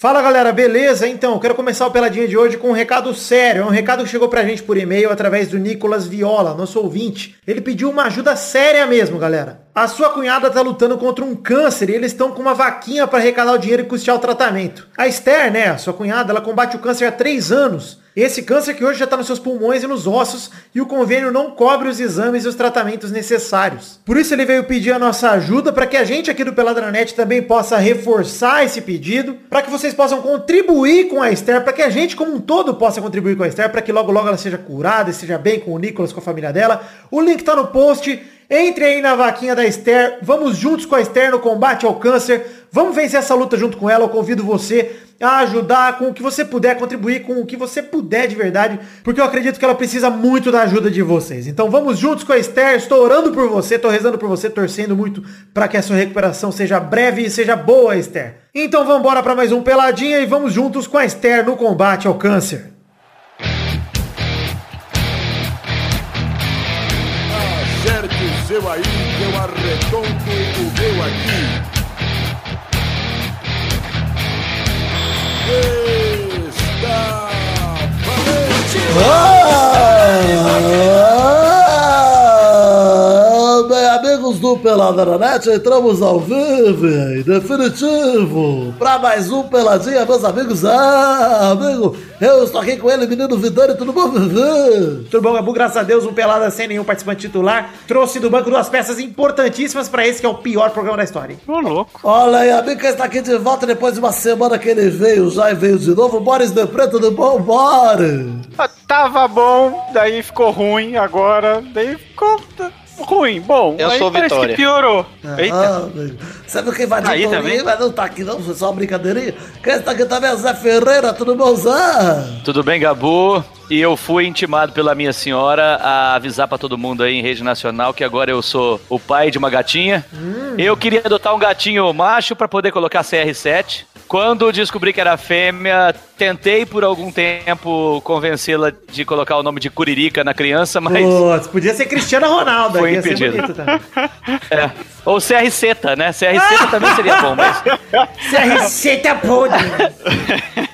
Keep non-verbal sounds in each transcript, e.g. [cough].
Fala galera, beleza? Então, quero começar o Peladinha de hoje com um recado sério. É um recado que chegou pra gente por e-mail através do Nicolas Viola, nosso ouvinte. Ele pediu uma ajuda séria mesmo, galera. A sua cunhada tá lutando contra um câncer e eles estão com uma vaquinha para arrecadar o dinheiro e custear o tratamento. A Esther, né, a sua cunhada, ela combate o câncer há três anos. Esse câncer que hoje já está nos seus pulmões e nos ossos e o convênio não cobre os exames e os tratamentos necessários. Por isso ele veio pedir a nossa ajuda para que a gente aqui do Peladranet também possa reforçar esse pedido, para que vocês possam contribuir com a Esther, para que a gente como um todo possa contribuir com a Esther, para que logo logo ela seja curada e seja bem com o Nicolas, com a família dela. O link está no post. Entre aí na vaquinha da Esther, vamos juntos com a Esther no combate ao câncer, vamos vencer essa luta junto com ela, eu convido você a ajudar com o que você puder, contribuir com o que você puder de verdade, porque eu acredito que ela precisa muito da ajuda de vocês. Então vamos juntos com a Esther, estou orando por você, estou rezando por você, torcendo muito para que a sua recuperação seja breve e seja boa, Esther. Então vamos embora para mais um Peladinha e vamos juntos com a Esther no combate ao câncer. Seu aí, eu arredondo o meu aqui. Está Ah, do Peladranet, entramos ao vivo, em definitivo, para mais um Peladinha, meus amigos. Ah, amigo, eu estou aqui com ele, menino Vidani, tudo bom, Vivi? Tudo bom, Gabu? Graças a Deus, um pelada sem nenhum participante titular. Trouxe do banco duas peças importantíssimas para esse que é o pior programa da história. Ô, louco. Olha aí, amigo, que está aqui de volta depois de uma semana que ele veio, já e veio de novo. Boris de Preto, tudo bom, Boris? Ah, Tava bom, daí ficou ruim, agora, daí ficou ruim. Bom, Eu aí sou parece Vitória. que piorou. Eita. Ah, amigo. Sabe quem vai de Aí Torinho, também? mas não tá aqui não, foi só uma brincadeirinha. Quem está aqui também é o Zé Ferreira, tudo bom, Zé? Tudo bem, Gabu? E eu fui intimado pela minha senhora a avisar pra todo mundo aí em rede nacional que agora eu sou o pai de uma gatinha. Eu queria adotar um gatinho macho pra poder colocar CR7. Quando descobri que era fêmea, tentei por algum tempo convencê-la de colocar o nome de Curirica na criança, mas Putz, podia ser Cristiano Ronaldo, Foi impedido. também. [laughs] é. Ou CR7, né? CR7 também seria bom, mas [laughs] a receita podre. [laughs]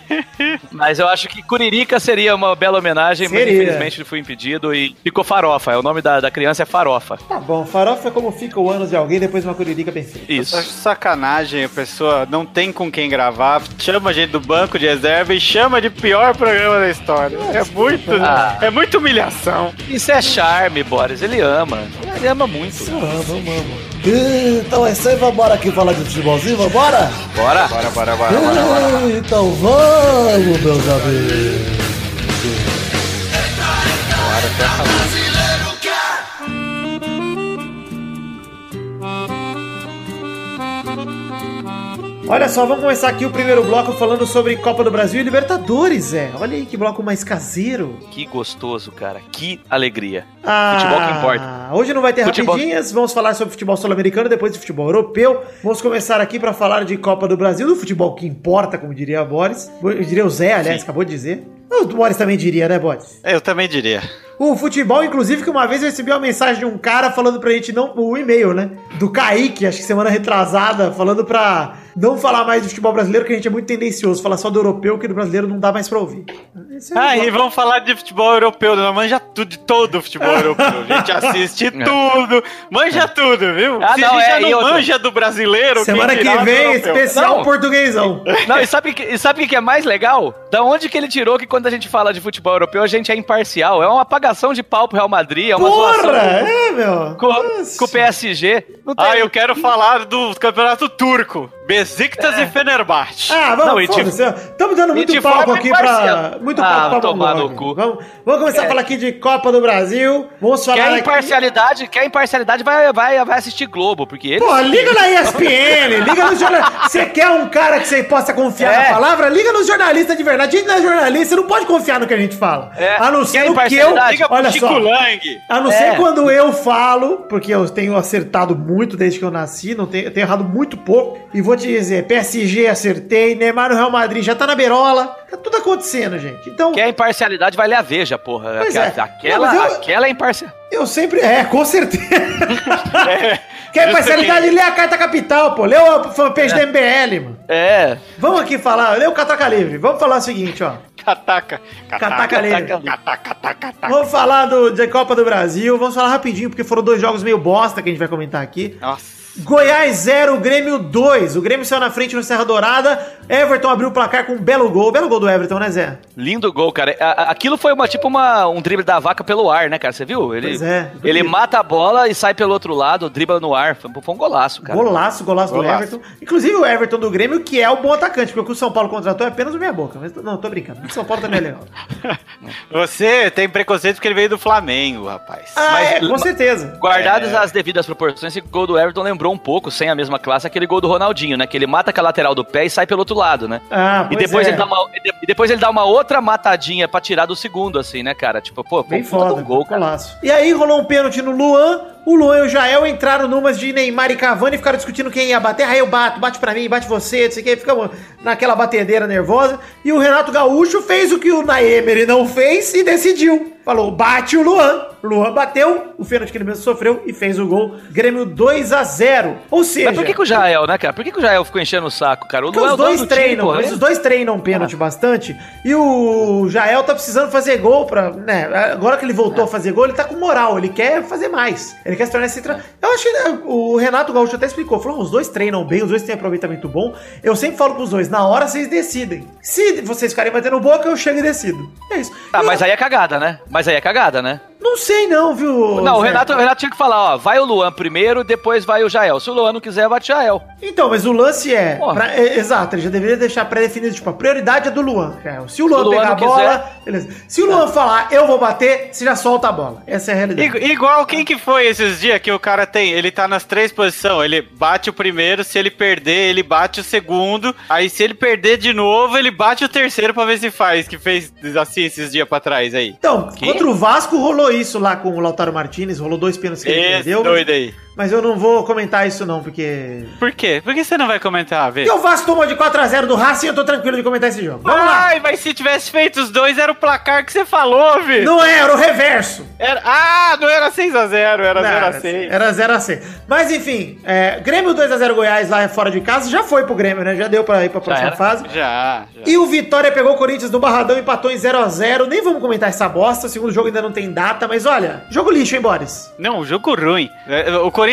Mas eu acho que Curirica seria uma bela homenagem, mas Seria. infelizmente ele foi impedido e ficou Farofa. O nome da, da criança é Farofa. Tá bom, farofa é como fica o ânus de alguém depois de uma curirica bem feita. Isso. Acho sacanagem, a pessoa não tem com quem gravar, chama a gente do banco de reserva e chama de pior programa da história. É muito, Ah. é muita humilhação. Isso é charme, Boris. Ele ama. Ele ama muito. Vamos, vamos. Então é isso aí, vambora aqui falar de futebolzinho, vambora? Bora? Bora, bora, bora, bora, bora. Então vamos, meus amigos. Olha só, vamos começar aqui o primeiro bloco falando sobre Copa do Brasil e Libertadores, Zé. Olha aí que bloco mais caseiro. Que gostoso, cara. Que alegria. Ah, Futebol que importa. Hoje não vai ter Futebol- rapidinhas, vamos falar sobre futebol sul-americano, depois de futebol europeu. Vamos começar aqui para falar de Copa do Brasil, do futebol que importa, como diria Boris. Eu diria o Zé, aliás, acabou de dizer. O Boris também diria, né, Boris? Eu também diria. O futebol, inclusive, que uma vez eu recebi uma mensagem de um cara falando pra gente não. O e-mail, né? Do Kaique, acho que semana retrasada, falando pra não falar mais do futebol brasileiro, que a gente é muito tendencioso, falar só do europeu, que do brasileiro não dá mais pra ouvir. Esse é o Ah, e vamos falar de futebol europeu, não manja tudo, de todo o futebol [laughs] europeu. A gente assiste tudo, manja tudo, viu? Ah, Se não, a gente é, já não outra? manja do brasileiro, Semana que vem, especial Não. portuguesão. Não, e sabe, que- e sabe o que é mais legal? Da onde que ele tirou que quando a gente fala de futebol europeu, a gente é imparcial. É uma apagação de pau pro Real Madrid, é uma Porra! É, meu. com, com, o PSG. Não tem- Ah, eu quero falar do campeonato turco. Besiktas e Fenerbahçe. Ah, vamos, Não, e de-. Estamos dando muito palco aqui pra. Muito Ah, palco pra tomar no cu. Vamos, vamos começar a falar aqui de Copa do Brasil. Vamos falar Quer aqui. imparcialidade, quer imparcialidade vai, vai, vai assistir Globo, porque ele. Pô, liga na ESPN, liga nos jornalistas. Você quer um cara que você possa confiar É. na palavra? Liga nos jornalistas de verdade. A gente não é jornalista, não pode confiar no que a gente fala. É. A não ser Quer no que eu. imparcialidade? Liga Olha Chico só. Lang. A não É. ser quando eu falo, porque eu tenho acertado muito desde que eu nasci, não tenho, eu tenho errado muito pouco. E vou te dizer, PSG acertei, Neymar no Real Madrid já tá na berola. Tá tudo acontecendo, gente. Então, Quer imparcialidade, vai ler a Veja, porra. Pois Aquela, é. aquela, Não, eu- aquela é imparcial. eu sempre. É, com certeza. Que [laughs] é especialidade? aqui. Lê a carta capital, pô. Lê o fanpage da MBL, mano. É. Vamos aqui falar, lê o Cataca Livre. Vamos falar o seguinte, ó. Cataca. Cataca. Cataca, cataca, cataca. Vamos falar do, da Copa do Brasil. Vamos falar rapidinho, porque foram dois jogos meio bosta que a gente vai comentar aqui. Nossa. Goiás 0, Grêmio 2. O Grêmio saiu na frente no Serra Dourada. Everton abriu o placar com um belo gol. Belo gol do Everton, né, Zé? Lindo gol, cara. A- Aquilo foi uma, tipo uma, um drible da vaca pelo ar, né, cara? Você viu? Ele, Pois é. ele mata a bola e sai pelo outro lado, dribla no ar. Foi, foi um golaço, cara. Golaço, golaço, do Golaço. Everton. Inclusive o Everton do Grêmio, que é o bom atacante, porque o que o São Paulo contratou é apenas o meia boca. Mas não, tô brincando. O São Paulo também é legal. [laughs] Você tem preconceito porque ele veio do Flamengo, rapaz. Ah, Mas- é, com certeza. Guardadas É. as devidas proporções, esse gol do Everton lembrou um pouco, sem a mesma classe, aquele gol do Ronaldinho, né? Que ele mata com a lateral do pé e sai pelo outro lado, né? Ah, E pois depois, é. ele dá uma, e de- depois ele dá uma outra matadinha pra tirar do segundo, assim, né, cara? Tipo, pô, Bem de foda, um gol, cara. E aí rolou um pênalti no Luan. O Luan e o Jael entraram numas de Neymar e Cavani e ficaram discutindo quem ia bater. Aí eu bato, bate pra mim, bate você, não sei o que. Ficamos naquela batedeira nervosa. E o Renato Gaúcho fez o que o Naemer não fez e decidiu. Falou, bate o Luan. O Luan bateu, o pênalti que ele mesmo sofreu e fez o gol. Grêmio 2 a 0 Ou seja... Mas por que, que o Jael, né, cara? Por que, que o Jael ficou enchendo o saco, cara? O Luan é os dono dois do time, treinam, mas os dois treinam pênalti bastante. E o Jael tá precisando fazer gol pra. Né, agora que ele voltou a fazer gol, ele tá com moral, ele quer fazer mais. Ele quer se tornar esse tra... Eu acho que né, o Renato Gaúcho até explicou: falou, os dois treinam bem, os dois têm aproveitamento bom. Eu sempre falo pros dois, na hora vocês decidem. Se vocês ficarem batendo boca, eu chego e decido. É isso. Ah, Eu mas aí é cagada, né? Mas aí é cagada, né? Não sei, não, viu? não, o? Renato, o Renato tinha que falar, ó, vai o Luan primeiro, depois vai o Jael. Se o Luan não quiser, bate o Jael. Então, mas o lance é, pra- é, Exato, ele já deveria deixar pré-definido, tipo, a prioridade é do Luan. Jael. Se o Luan, Se o Luan pegar a bola, quiser- beleza. Se o Luan falar, eu vou bater, você já solta a bola. Essa é a realidade. Igu- Igual quem que foi esses dias que o cara tem? Ele tá nas três posições. Ele bate o primeiro, se ele perder, ele bate o segundo. Aí se ele perder de novo, ele bate o terceiro pra ver se faz. Que fez assim esses dias pra trás aí. Então, Que? contra o Vasco rolou isso lá com o Lautaro Martinez, rolou dois pênaltis que ele perdeu. doido aí. Mas eu não vou comentar isso não, porque... Por quê? Por que você não vai comentar, vê? Porque o Vasco tomou de 4x0 do Racing, eu tô tranquilo de comentar esse jogo. Vamos lá! Ai, mas se tivesse feito os dois, era o placar que você falou, Vi. Não era o reverso! Era... Ah, não era 6x0, era Não, 0x6. Era 0x6. Mas enfim, é, Grêmio 2x0 Goiás lá fora de casa, já foi pro Grêmio, né? Já deu pra ir pra próxima era? fase. Já, já. E o Vitória pegou o Corinthians no Barradão, empatou em 0x0. Nem vamos comentar essa bosta, o segundo jogo ainda não tem data, mas olha, jogo lixo, hein, Boris? Não, jogo ruim. É, O Corinthians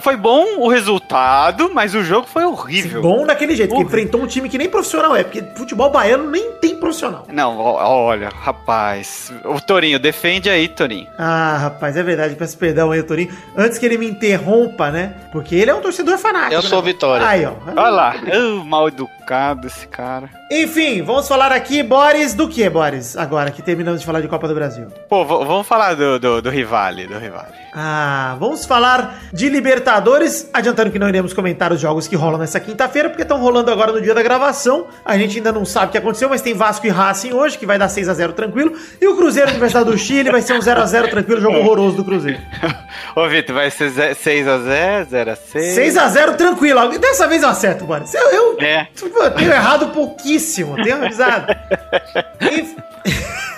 foi bom o resultado, mas o jogo foi horrível. Bom daquele jeito, que enfrentou um time que nem profissional é, porque futebol baiano nem tem profissional. Não, olha, rapaz. O Torinho, defende aí, Torinho. Ah, rapaz, é verdade, peço perdão aí, Torinho. Antes que ele me interrompa, né? Porque ele é um torcedor fanático. Eu sou né? Vitória. Aí, ó. Olha lá. Uh, mal educado esse cara. Enfim, vamos falar aqui, Boris, do que, Boris? Agora que terminamos de falar de Copa do Brasil. Pô, vamos falar do, do, do Rivale, do Rivale. Ah, vamos falar de Libertadores, adiantando que não iremos comentar os jogos que rolam nessa quinta-feira, porque estão rolando agora no dia da gravação. A gente ainda não sabe o que aconteceu, mas tem Vasco e Racing hoje, que vai dar 6 a 0 tranquilo. E o Cruzeiro Universidade do Chile vai ser um 0 a 0 tranquilo, jogo horroroso do Cruzeiro. [laughs] Ô, Vitor, vai ser 6x0, 0x6. 6 a 0 tranquilo. Dessa vez eu acerto, Boris. Eu, eu, É. eu tenho errado pouquíssimo, tenho avisado. [laughs]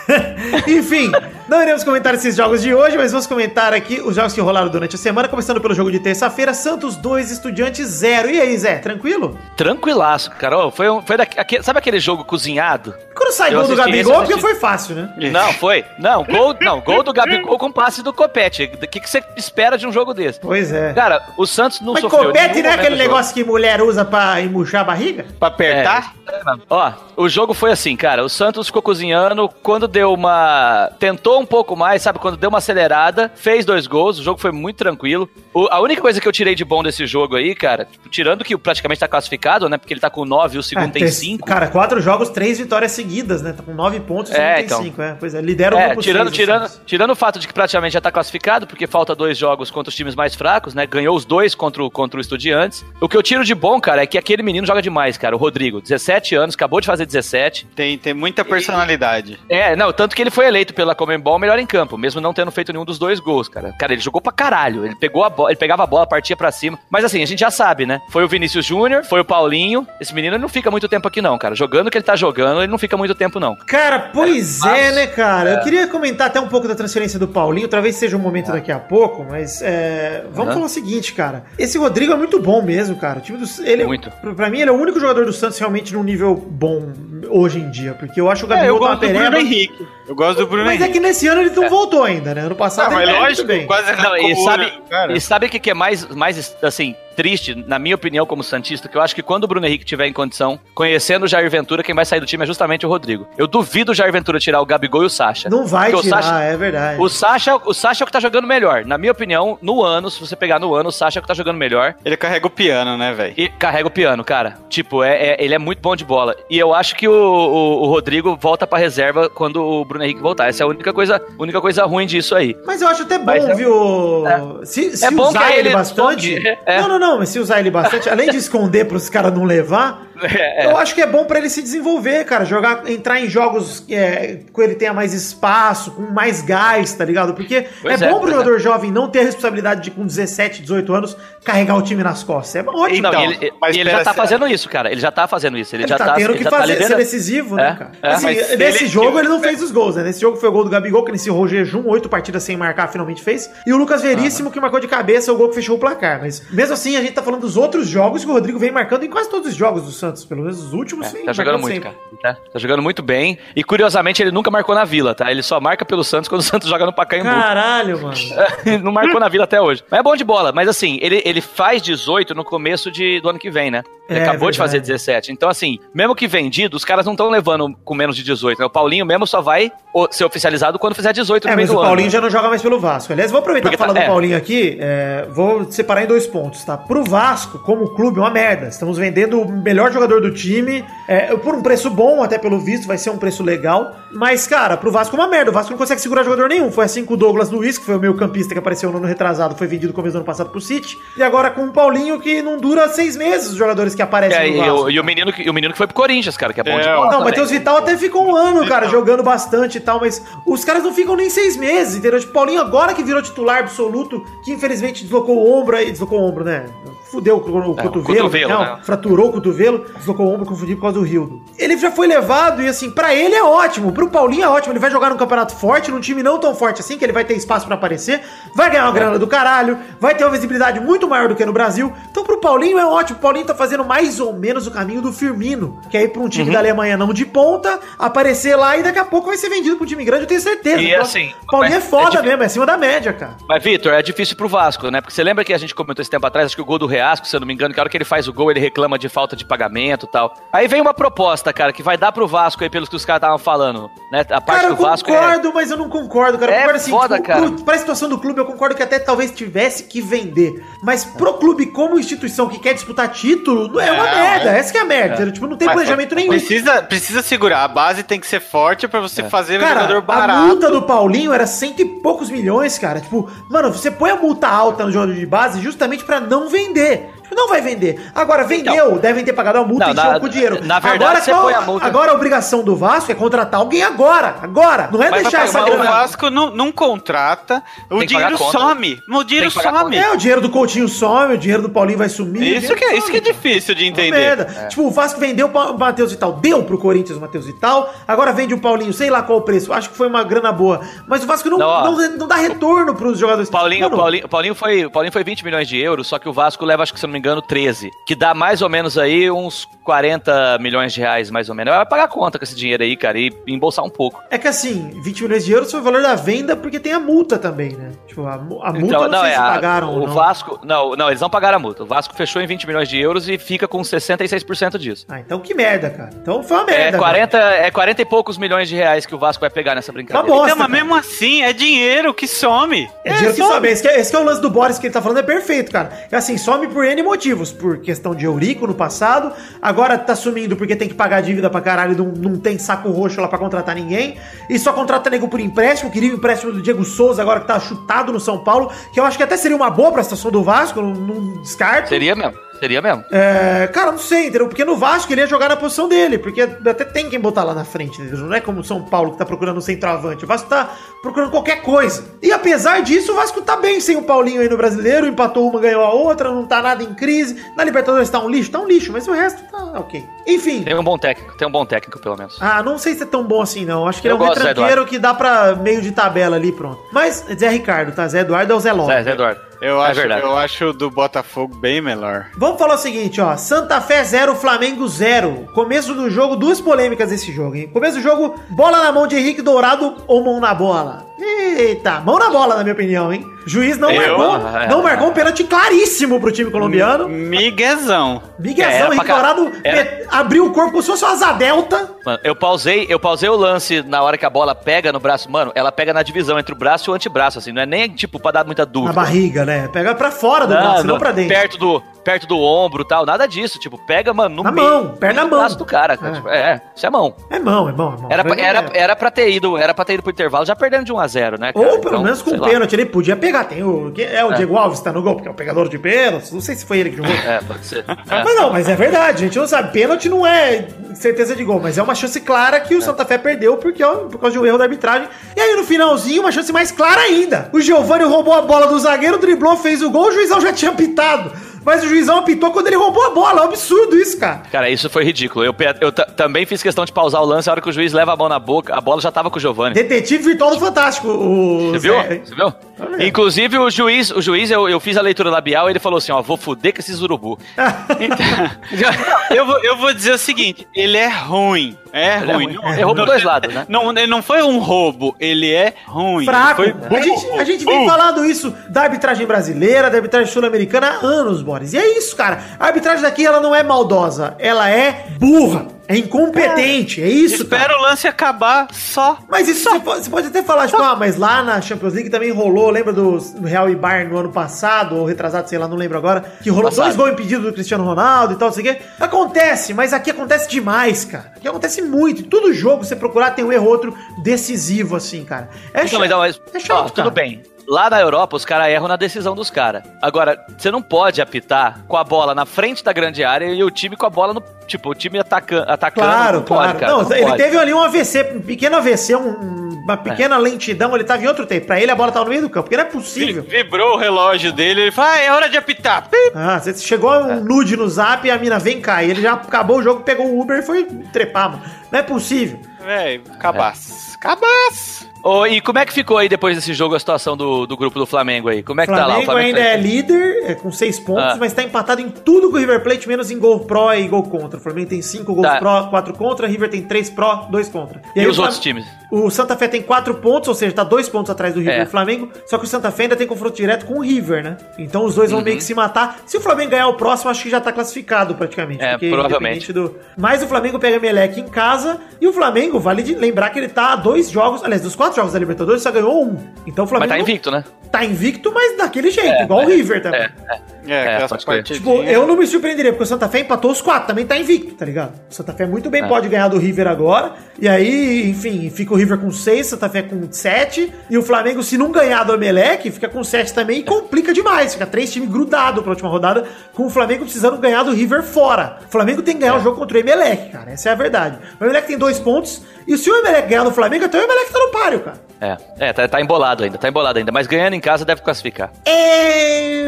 Enfim, não iremos comentar esses jogos de hoje, mas vamos comentar aqui os jogos que rolaram durante a semana, começando pelo jogo de terça-feira, Santos 2, Estudiantes 0. E aí, Zé, tranquilo? Tranquilaço, cara. Ô, foi um, foi sabe aquele jogo cozinhado? Quando sai Eu gol do assisti Gabigol, eu porque assisti. foi fácil, né? Não, foi. Não, gol, não, gol do Gabigol com passe do Copete. O que, que você espera de um jogo desse? Pois é. Cara, o Santos não Mas sofreu copete nenhum não é momento aquele negócio que mulher usa pra emurchar a barriga? Pra apertar? É, ó, o jogo foi assim, cara. O Santos ficou cozinhando. Quando deu uma. Tentou um pouco mais, sabe? Quando deu uma acelerada, fez dois gols. O jogo foi muito tranquilo. O- a única coisa que eu tirei de bom desse jogo aí, cara, tipo, tirando que praticamente tá classificado, né? Porque ele tá com 9 e o segundo Ah, tem ter- 5. Cara, quatro jogos, três vitórias seguidas, né? Tá com nove pontos e o É, segundo tem então. cinco, é. Pois é, lidera o É, grupo tirando, seis, o tirando, Santos. tirando o fato de que praticamente já tá classificado, porque falta dois jogos contra os times mais fracos, né? Ganhou os dois contra o, contra o Estudiantes. O que eu tiro de bom, cara, é que aquele menino joga demais, cara. O Rodrigo, 17 anos, acabou de fazer 17. Tem, tem muita personalidade. É, não, tanto que ele foi eleito pela Comembol melhor em campo, mesmo não tendo feito nenhum dos dois gols, cara. Cara, ele jogou pra caralho. Ele pegou a bola, ele pegava a bola, partia pra cima. Mas assim, a gente já sabe, né? Foi o Vinícius Júnior, foi o Paulinho. Esse menino ele não fica muito tempo aqui, não, cara. Jogando o que ele tá jogando, ele não fica muito tempo, não. Cara, pois É, é, né, cara? é. Eu queria comentar até um pouco da transferência do Paulinho, talvez seja um momento daqui a pouco, mas é, vamos Aham. falar o seguinte, cara. Esse Rodrigo é muito bom mesmo, cara. O time do ele é- Muito. pra- Pra mim, ele é o único jogador do Santos realmente num nível bom hoje em dia, porque eu acho o É, eu Gabigol tá gosto do Bruno pereba. Henrique. Eu gosto do Bruno Mas é Henrique. que nesse ano ele não voltou ainda, né? Ano passado Ah, mas ele muito lógico, bem. quase Não, e sabe, cara. e sabe o que, que é mais, mais, assim, triste, na minha opinião, como Santista? Que eu acho que quando o Bruno Henrique tiver em condição, conhecendo o Jair Ventura, quem vai sair do time é justamente o Rodrigo. Eu duvido o Jair Ventura tirar o Gabigol e o Sacha. Não vai tirar, Sacha- é verdade. O Sacha, o Sacha é o que tá jogando melhor. Na minha opinião, no ano, se você pegar no ano, o Sacha é o que tá jogando melhor. Ele carrega o piano, né, velho? E carrega o piano, cara. Tipo, é, é- ele é muito bom de bola. E eu acho que o, o- o Rodrigo volta pra reserva quando o Bruno Henrique voltar. Essa é a única coisa, única coisa ruim disso aí. Mas eu acho até bom, Mas é- viu? Se, se É bom usar que ele, ele bastante. é. Não, não, não, mas se usar ele bastante, além de esconder pros caras não levar, [laughs] É, eu acho que é bom pra ele se desenvolver, cara. Jogar, entrar em jogos é, que ele tenha mais espaço, com mais gás, tá ligado? Porque Pois é, é, bom pro jogador jovem não ter a responsabilidade de, com 17, 18 anos, carregar o time nas costas. É ótimo. Não, Então, e ele, mas e ele já tá fazendo isso, cara. Ele já tá fazendo isso. Ele, Ele já tá, tá, tendo ele que tá fazer, ser liderando. decisivo, né, É, cara? é, assim, mas se nesse ele- jogo ele não fez os gols, né? Nesse jogo foi o gol do Gabigol, que nesse jejum, oito partidas sem marcar, finalmente fez. E o Lucas Veríssimo, que marcou de cabeça o gol que fechou o placar. Mas mesmo assim, a gente tá falando dos outros jogos que o Rodrigo vem marcando em quase todos os jogos do Santos. Pelo menos os últimos, sim. Tá jogando muito, sempre. cara. Tá, tá jogando muito bem. E curiosamente, ele nunca marcou na Vila, tá? Ele só marca pelo Santos quando o Santos joga no Pacaembu. Caralho, [laughs] mano. não marcou na Vila até hoje. Mas é bom de bola. Mas assim, ele, ele faz 18 no começo de, do ano que vem, né? Ele É, acabou de fazer 17. Então, assim, mesmo que vendido, os caras não estão levando com menos de 18. Né? O Paulinho mesmo só vai o- ser oficializado quando fizer 18 no É, meio mas do o ano. Paulinho já não joga mais pelo Vasco. Aliás, vou aproveitar Porque pra falar tá- do é. Paulinho aqui. é, vou separar em dois pontos, tá? Pro Vasco, como clube, é uma merda. Estamos vendendo o melhor jogador do time é, por um preço bom, até pelo visto, vai ser um preço legal. Mas, cara, pro Vasco é uma merda. O Vasco não consegue segurar jogador nenhum. Foi assim com o Douglas Luiz, que foi o meio campista que apareceu no ano retrasado, foi vendido no começo do ano passado pro City. E agora com o Paulinho, que não dura seis meses os jogadores que aparecem É, no e, Vasco. o, e o menino, que- e o menino que foi pro Corinthians, cara, que é bom É, de bola. Não, o também. Matheus Vital até ficou um ano, cara, jogando bastante e tal, mas os caras não ficam nem seis meses, entendeu? Tipo, Paulinho agora que virou titular absoluto, que infelizmente deslocou o ombro aí, deslocou o ombro, né? Fudeu o, o É, o cotovelo, cotovelo, não, né? fraturou o cotovelo, deslocou o ombro, confundi por causa do Rildo. Ele já foi levado e assim, pra ele é ótimo, pro Paulinho é ótimo, ele vai jogar num campeonato forte, num time não tão forte assim, que ele vai ter espaço pra aparecer, vai ganhar uma grana do caralho, vai ter uma visibilidade muito maior do que no Brasil. Então pro Paulinho é ótimo, o Paulinho tá fazendo mais ou menos o caminho do Firmino, que é ir pra um time da Alemanha não de ponta, aparecer lá e daqui a pouco vai ser vendido pra um time grande, eu tenho certeza. E Então, assim, Paulinho é é foda difícil. mesmo, é acima da média, cara. Mas, Vitor, é difícil pro Vasco, né? Porque você lembra que a gente comentou esse tempo atrás, acho que o gol do Se eu não me engano, que a hora que ele faz o gol, ele reclama de falta de pagamento e tal. Aí vem uma proposta, cara, que vai dar pro Vasco aí, pelos que os caras estavam falando, né? A parte Cara, eu do Vasco é... concordo, mas eu não concordo, cara. Eu É concordo assim, foda, cara. pro- pra situação do clube, eu concordo que até talvez tivesse que vender. Mas pro clube, como instituição que quer disputar título, não é uma Não, merda. é. Essa que é a merda. entendeu? Tipo, não tem Mas planejamento nenhum. Precisa, precisa segurar. A base tem que ser forte pra você fazer um Cara, jogador a barato. multa do Paulinho era cento e poucos milhões, cara. Tipo, mano, você põe a multa alta no jogador de base justamente pra não vender. Não vai vender. Agora, vendeu, devem ter pagado a multa Não, e encheu na- com dinheiro. na verdade, agora, você qual- põe a multa- Agora a obrigação do Vasco é contratar alguém agora. Agora. Não é Mas deixar essa pagar- O grana. Vasco não, não contrata, o dinheiro some. O dinheiro some. É, o dinheiro do Coutinho some, o dinheiro do Paulinho vai sumir. Isso que, é, isso que é difícil de entender. merda. Tipo, o Vasco vendeu o Matheus Vital. Deu pro Corinthians o Matheus Vital. Agora vende o Paulinho, sei lá qual o preço. Acho que foi uma grana boa. Mas o Vasco não, Não, não, não dá retorno pros jogadores. Paulinho, Mano, Paulinho, Paulinho, foi, Paulinho foi 20 milhões de euros, só que o Vasco leva, acho que se não me engano, 13. Que dá mais ou menos aí uns 40 milhões de reais, mais ou menos. Vai pagar a conta com esse dinheiro aí, cara, e embolsar um pouco. É que assim, 20 milhões de euros foi o valor da venda porque tem a multa também, né? Tipo, a, a multa eu não, sei se é a- pagaram ou o não. Vasco, não, não, eles não pagaram a multa. O Vasco fechou em 20 milhões de euros e fica com 66% disso. Ah, então que merda, cara. Então foi uma É merda. 40, é 40 e poucos milhões de reais que o Vasco vai pegar nessa Tá brincadeira. bom. Então, mas mesmo assim, é dinheiro que some. É dinheiro que sobe. Esse que, é, esse que é o lance do Boris que ele tá falando, é perfeito, cara. É assim, some por N motivos. Por questão de Eurico no passado, agora tá sumindo porque tem que pagar dívida pra caralho, não, não tem saco roxo lá pra contratar ninguém. E só contrata nego por empréstimo, queria o empréstimo do Diego Souza, agora que tá chutado no São Paulo, que eu acho que até seria uma boa pra situação do Vasco, não, não descarto. Seria mesmo. Seria mesmo. É, cara, não sei, entendeu? Porque no Vasco ele ia jogar na posição dele, porque até tem quem botar lá na frente, entendeu? Não é como o São Paulo que tá procurando um centroavante. O Vasco tá procurando qualquer coisa. E apesar disso, o Vasco tá bem sem o Paulinho aí no brasileiro, empatou uma, ganhou a outra, não tá nada em crise. Na Libertadores tá um lixo, tá um lixo, mas o resto tá ok. Enfim. Tem um bom técnico, tem um bom técnico, pelo menos. Ah, não sei se é tão bom assim, não. Acho que ele Eu é um retranqueiro que dá pra meio de tabela ali, pronto. Mas Zé Ricardo, tá? Zé Eduardo é o Zé Lopes. Zé, Zé Eduardo. Eu, É acho, verdade. eu acho o do Botafogo bem melhor. Vamos falar o seguinte, ó. Santa Fé 0, Flamengo 0. Começo do jogo, duas polêmicas desse jogo, hein? Começo do jogo, bola na mão de Henrique Dourado ou mão na bola? Eita, mão na bola, na minha opinião, hein? Juiz não Eu? marcou, É. não marcou um pênalti claríssimo pro time colombiano. Miguezão. É, Miguezão, era Henrique Dourado era- met- abriu o corpo como se fosse uma asa delta. Mano, eu pausei, eu pausei o lance na hora que a bola pega no braço. Mano, ela pega na divisão entre o braço e o antebraço, assim. Não é nem, tipo, pra dar muita Na dúvida. barriga, né? Pega pra fora do braço, não pra dentro. Perto do, perto do ombro e tal. Nada disso. Tipo, pega, mano, no Na meio. mão, perna na mão. do cara. cara. É. Tipo, É, isso é mão. É mão, é mão, é mão. Era, pra- Foi- era, era pra ter ido, era pra ter ido pro intervalo já perdendo de 1 a 0 né, cara? Ou pelo Então, menos com lá. pênalti ele podia pegar. Tem o, que é o Diego Alves que tá no gol, porque é o pegador de pênaltis. Não sei se foi ele que jogou. [laughs] É, pode ser. É. [laughs] Mas não, mas é verdade, a gente não sabe. Pênalti não é certeza de gol, mas é uma chance clara que o Santa Fé perdeu porque, ó, por causa de um erro da arbitragem. E aí no finalzinho, uma chance mais clara ainda. O Giovanni roubou a bola do zagueiro, driblou, fez o gol, o juizão já tinha pitado. Mas o juizão apitou quando ele roubou a bola. É um absurdo isso, cara. Cara, isso foi ridículo. Eu, eu ta- também fiz questão de pausar o lance a hora que o juiz leva a mão na boca. A bola já tava com o Giovanni. Detetive virtual do Fantástico. O Você viu? Zé. Você viu? Inclusive, o juiz, o juiz eu, eu fiz a leitura labial e ele falou assim: ó, vou fuder com esses urubu. [laughs] [laughs] Eu vou, eu vou dizer o seguinte: ele é ruim. É Ele é ruim. ruim. Não- Errou por dois lados, né? Não, ele não foi um roubo, ele é ruim. Fraco. A gente, a gente vem falando isso da arbitragem brasileira, da arbitragem sul-americana há anos, Boris. E é isso, cara. A arbitragem daqui, ela não é maldosa. Ela é burra. É incompetente. É isso, cara. Espera o lance acabar só. Mas isso você pode, você pode até falar, tipo, ah, mas lá na Champions League também rolou, lembra do, Real e Bayern no ano passado, ou retrasado, sei lá, não lembro agora, que rolou Passado. dois gols impedidos do Cristiano Ronaldo e tal, não sei o quê. Acontece, mas aqui acontece demais, cara. Aqui acontece muito. Todo jogo, você procurar, tem um erro ou outro decisivo, assim, cara. É Então, mas, mas, É chato, ó, cara. tudo bem. Lá na Europa, os caras erram na decisão dos caras. Agora, você não pode apitar com a bola na frente da grande área e o time com a bola no. Tipo, o time ataca, atacando. Claro, não pode, claro. cara, não, não ele pode. teve ali um AVC, um pequeno AVC, um- uma pequena lentidão, ele tava em outro tempo. Pra ele, a bola tava no meio do campo, porque não é possível. Vibrou o relógio dele, ele falou: ah, é hora de apitar. Ah, você chegou a um nude no zap e a mina vem cá. E ele já acabou o jogo, pegou o Uber e foi trepar, mano. Não é possível. Véi, cabaço. Cabaço. Ô, e como é que ficou aí depois desse jogo a situação do, do grupo do Flamengo aí? Como é que tá lá? Flamengo ainda tá- é líder, é, com seis pontos, Ah. mas tá empatado em tudo com o River Plate, menos em gol pró e gol contra. O Flamengo tem cinco gols Tá. pró, quatro contra, River tem três pró, dois contra. E, aí os o outros times? O Santa Fé tem quatro pontos, ou seja, tá dois pontos atrás do River É. e Flamengo. Só que o Santa Fé ainda tem confronto direto com o River, né? Então os dois vão Uhum. meio que se matar. Se o Flamengo ganhar o próximo, acho que já tá classificado praticamente. É, provavelmente. Do... Mas o Flamengo pega Melec em casa. E o Flamengo, vale de lembrar que ele tá a dois jogos. Aliás, dos quatro jogos da Libertadores, só ganhou um. Então o Mas Flamengo tá invicto, né? tá invicto, mas daquele jeito, igual o River também. É, é. É, É. Tipo, eu não me surpreenderia, porque o Santa Fé empatou os quatro, também tá invicto, tá ligado? O Santa Fé muito bem É. pode ganhar do River agora. E aí, enfim, fica o River com seis, Santa Fé com sete. E o Flamengo, se não ganhar do Emelec, fica com sete também e complica demais. Fica três times grudados pra última rodada, com o Flamengo precisando ganhar do River fora. O Flamengo tem que ganhar o jogo contra o Emelec, cara. Essa é a verdade. O Emelec tem dois pontos. E se o Emelec ganhar no Flamengo, até o Emelec tá no páreo, cara. É, é tá, tá embolado ainda, tá embolado ainda. Mas ganhando em casa deve classificar. É,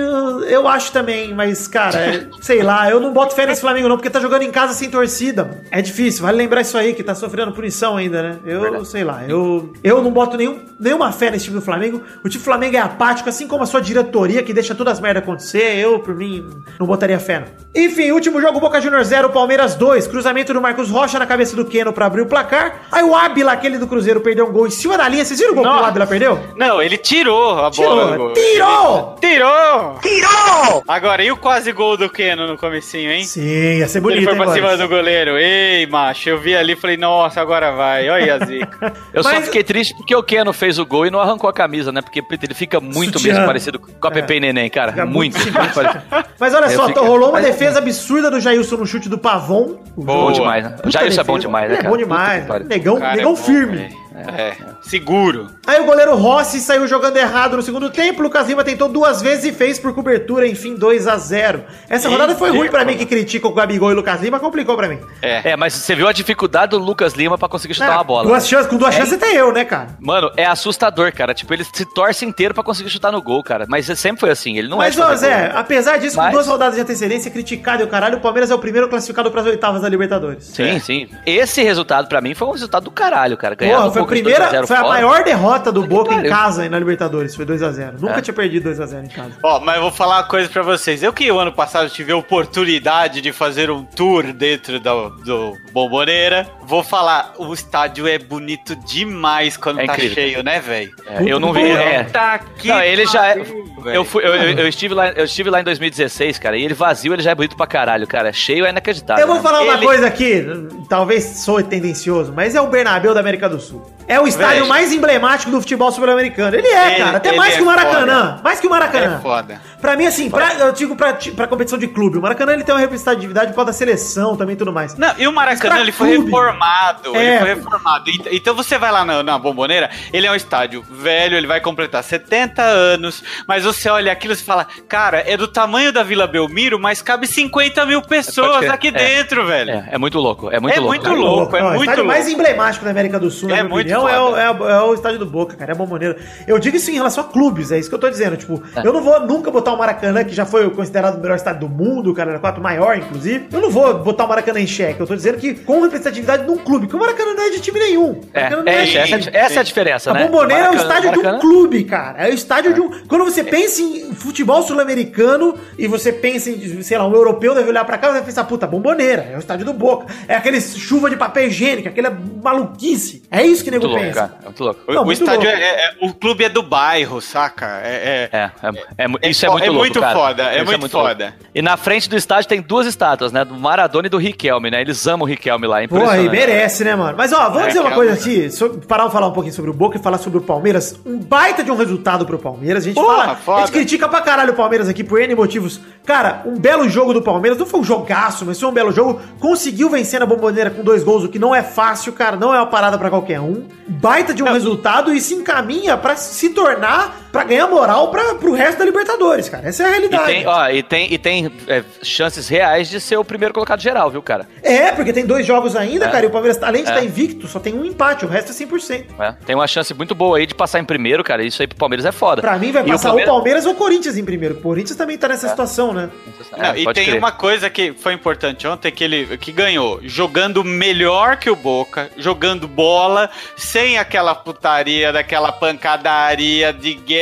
eu acho também, mas, cara, é, [laughs] sei lá, eu não boto fé nesse Flamengo não, porque tá jogando em casa sem torcida. mano. É difícil, vale lembrar isso aí, que tá sofrendo punição ainda, né? Eu, sei lá, eu, eu não boto nenhum, nenhuma fé nesse time do Flamengo. O time do Flamengo é apático, assim como a sua diretoria, que deixa todas as merdas acontecer. Eu, por mim, não botaria fé, não. Enfim, último jogo, Boca Juniors 0, Palmeiras 2. Cruzamento do Marcos Rocha na cabeça do Keno pra abrir o placar. Aí o Ábila, aquele do Cruzeiro, perdeu um gol em cima da linha. Vocês viram o gol que o Nossa. Ábila perdeu? Não, ele tirou a bola Tirou, do gol. tirou! Tirou! Tirou! Agora, e o quase gol do Keno no comecinho, hein? Sim, ia ser bonito, ele foi hein, pra Boris? cima do goleiro. Ei, macho, eu vi ali e falei, nossa, agora vai. Olha a zica. [laughs] Eu só Mas- fiquei triste porque o Keno fez o gol e não arrancou a camisa, né? Porque ele fica muito Sutiã. mesmo parecido com a Pepe e Neném, cara. Fica muito. muito parecido. Mas olha Eu só, fico- rolou uma Mas- defesa absurda do Jailson no chute do Pavon. Bom demais, né? O Jailson é bom demais, né, Ele cara? é bom demais. que. Negão, Cara, negão é bom, firme. É, seguro. Aí o goleiro Rossi saiu jogando errado no segundo tempo. Lucas Lima tentou duas vezes e fez por cobertura, enfim, 2 a 0 Essa rodada foi ruim pra mim que critica o Gabigol e o Lucas Lima, complicou pra mim. É. É, mas você viu a dificuldade do Lucas Lima pra conseguir chutar Ah, uma bola. Duas chances, com duas chances até eu, né, cara? Mano, é assustador, cara. Tipo, ele se torce inteiro pra conseguir chutar no gol, cara. Mas sempre foi assim. Ele não Mas, é fazer Zé, gol. apesar disso, com Mas- duas rodadas de antecedência, criticado e o caralho, o Palmeiras é o primeiro classificado para as oitavas da Libertadores. Sim, sim. Esse resultado pra mim foi um resultado do caralho, cara. Ganhar Porra, foi a Boca primeira, 2 0 foi a fora. maior derrota do Boca em casa aí na Libertadores, foi 2x0. Nunca É. tinha perdido 2x0 em casa. Ó, mas eu vou falar uma coisa pra vocês. Eu que o ano passado tive a oportunidade de fazer um tour dentro do, do Bomboneira, vou falar, o estádio é bonito demais quando É tá incrível. cheio, né, velho? É, eu não vi. É. Tá que Não, ele já é. Eu, fui, eu, eu- eu estive lá, eu estive lá em 2016, cara, e ele vazio, ele já é bonito pra caralho, cara. Cheio é inacreditável. Eu vou né? falar uma Ele- coisa aqui, talvez sou tendencioso, mas é o Bernabéu da América do Sul. É o estádio Velho. mais emblemático do futebol sul-americano. Ele é, Ele- cara, até mais é que o Maracanã. Mais que o Maracanã. É foda. Pra mim, assim, pra, eu digo pra, pra competição de clube, o Maracanã ele tem uma representatividade por causa da seleção também e tudo mais. Não, e o Maracanã, pra ele foi clube. reformado. É. Ele foi reformado. Ent- Então você vai lá na, na Bomboneira, ele é um estádio velho, ele vai completar 70 anos, mas você olha aquilo e fala, cara, é do tamanho da Vila Belmiro, mas cabe 50 mil pessoas aqui É. dentro, velho. É, é muito louco, é muito É louco. muito cara. louco. é Não, muito o estádio louco. mais emblemático da América do Sul, na É minha muito opinião, é o, é, o- é o estádio do Boca, cara. É a bomboneira. Eu digo isso em relação a clubes, é isso que eu tô dizendo. Tipo, É. eu não vou nunca botar o Maracanã, que já foi considerado o melhor estádio do mundo, cara, era quatro maior, inclusive. Eu não vou botar o Maracanã em xeque. Eu tô dizendo que com representatividade de um clube, que o Maracanã não é de time nenhum. O É, Maracanã não é, de essa, é a essa é a diferença, A né? Bomboneira é o Maracanã- estádio de um Maracanã- clube, cara. É o estádio de um. Quando você pensa em futebol sul-americano e você pensa em, sei lá, um europeu deve olhar pra cá e vai pensar, puta, Bomboneira, é o estádio do Boca. É aquele chuva de papel higiênico, aquela maluquice. É isso que o nego Muito louco, pensa. cara. É muito louco. O, Não, o muito estádio louco. é, é- O clube é do bairro, saca? É. é- É, é, é É isso é, fo- muito é louco, muito cara. foda, é Isso muito louco. foda. E na frente do estádio tem duas estátuas, né? Do Maradona e do Riquelme, né? Eles amam o Riquelme lá, é Pô, aí impressionante. merece, né, mano? Mas ó, vamos É, dizer uma coisa é aqui, so- parar de falar um pouquinho sobre o Boca e falar sobre o Palmeiras. Um baita de um resultado pro Palmeiras. A gente Porra, fala, a foda. gente critica pra caralho o Palmeiras aqui por N motivos. Cara, um belo jogo do Palmeiras, não foi um jogaço, mas foi um belo jogo. Conseguiu vencer na bomboneira com dois gols, o que não é fácil, cara, não é uma parada pra qualquer um. Baita de um resultado e se encaminha pra se tornar, pra ganhar moral pra, pro resto da Libertadores, cara. Essa é a E realidade. tem, ó, e tem, e tem é, chances reais de ser o primeiro colocado geral, viu, cara? É, porque tem dois jogos ainda, É. cara, e o Palmeiras, além de É. estar invicto, só tem um empate, o resto é 100%. É, tem uma chance muito boa aí de passar em primeiro, cara. Isso aí pro Palmeiras é foda. Pra mim vai E passar o Palmeiras- Palmeiras ou o Corinthians em primeiro. O Corinthians também tá nessa situação, né? É, Não, e pode tem crer. uma coisa que foi importante ontem, que ele que ganhou jogando melhor que o Boca, jogando bola, sem aquela putaria, daquela pancadaria de guerra,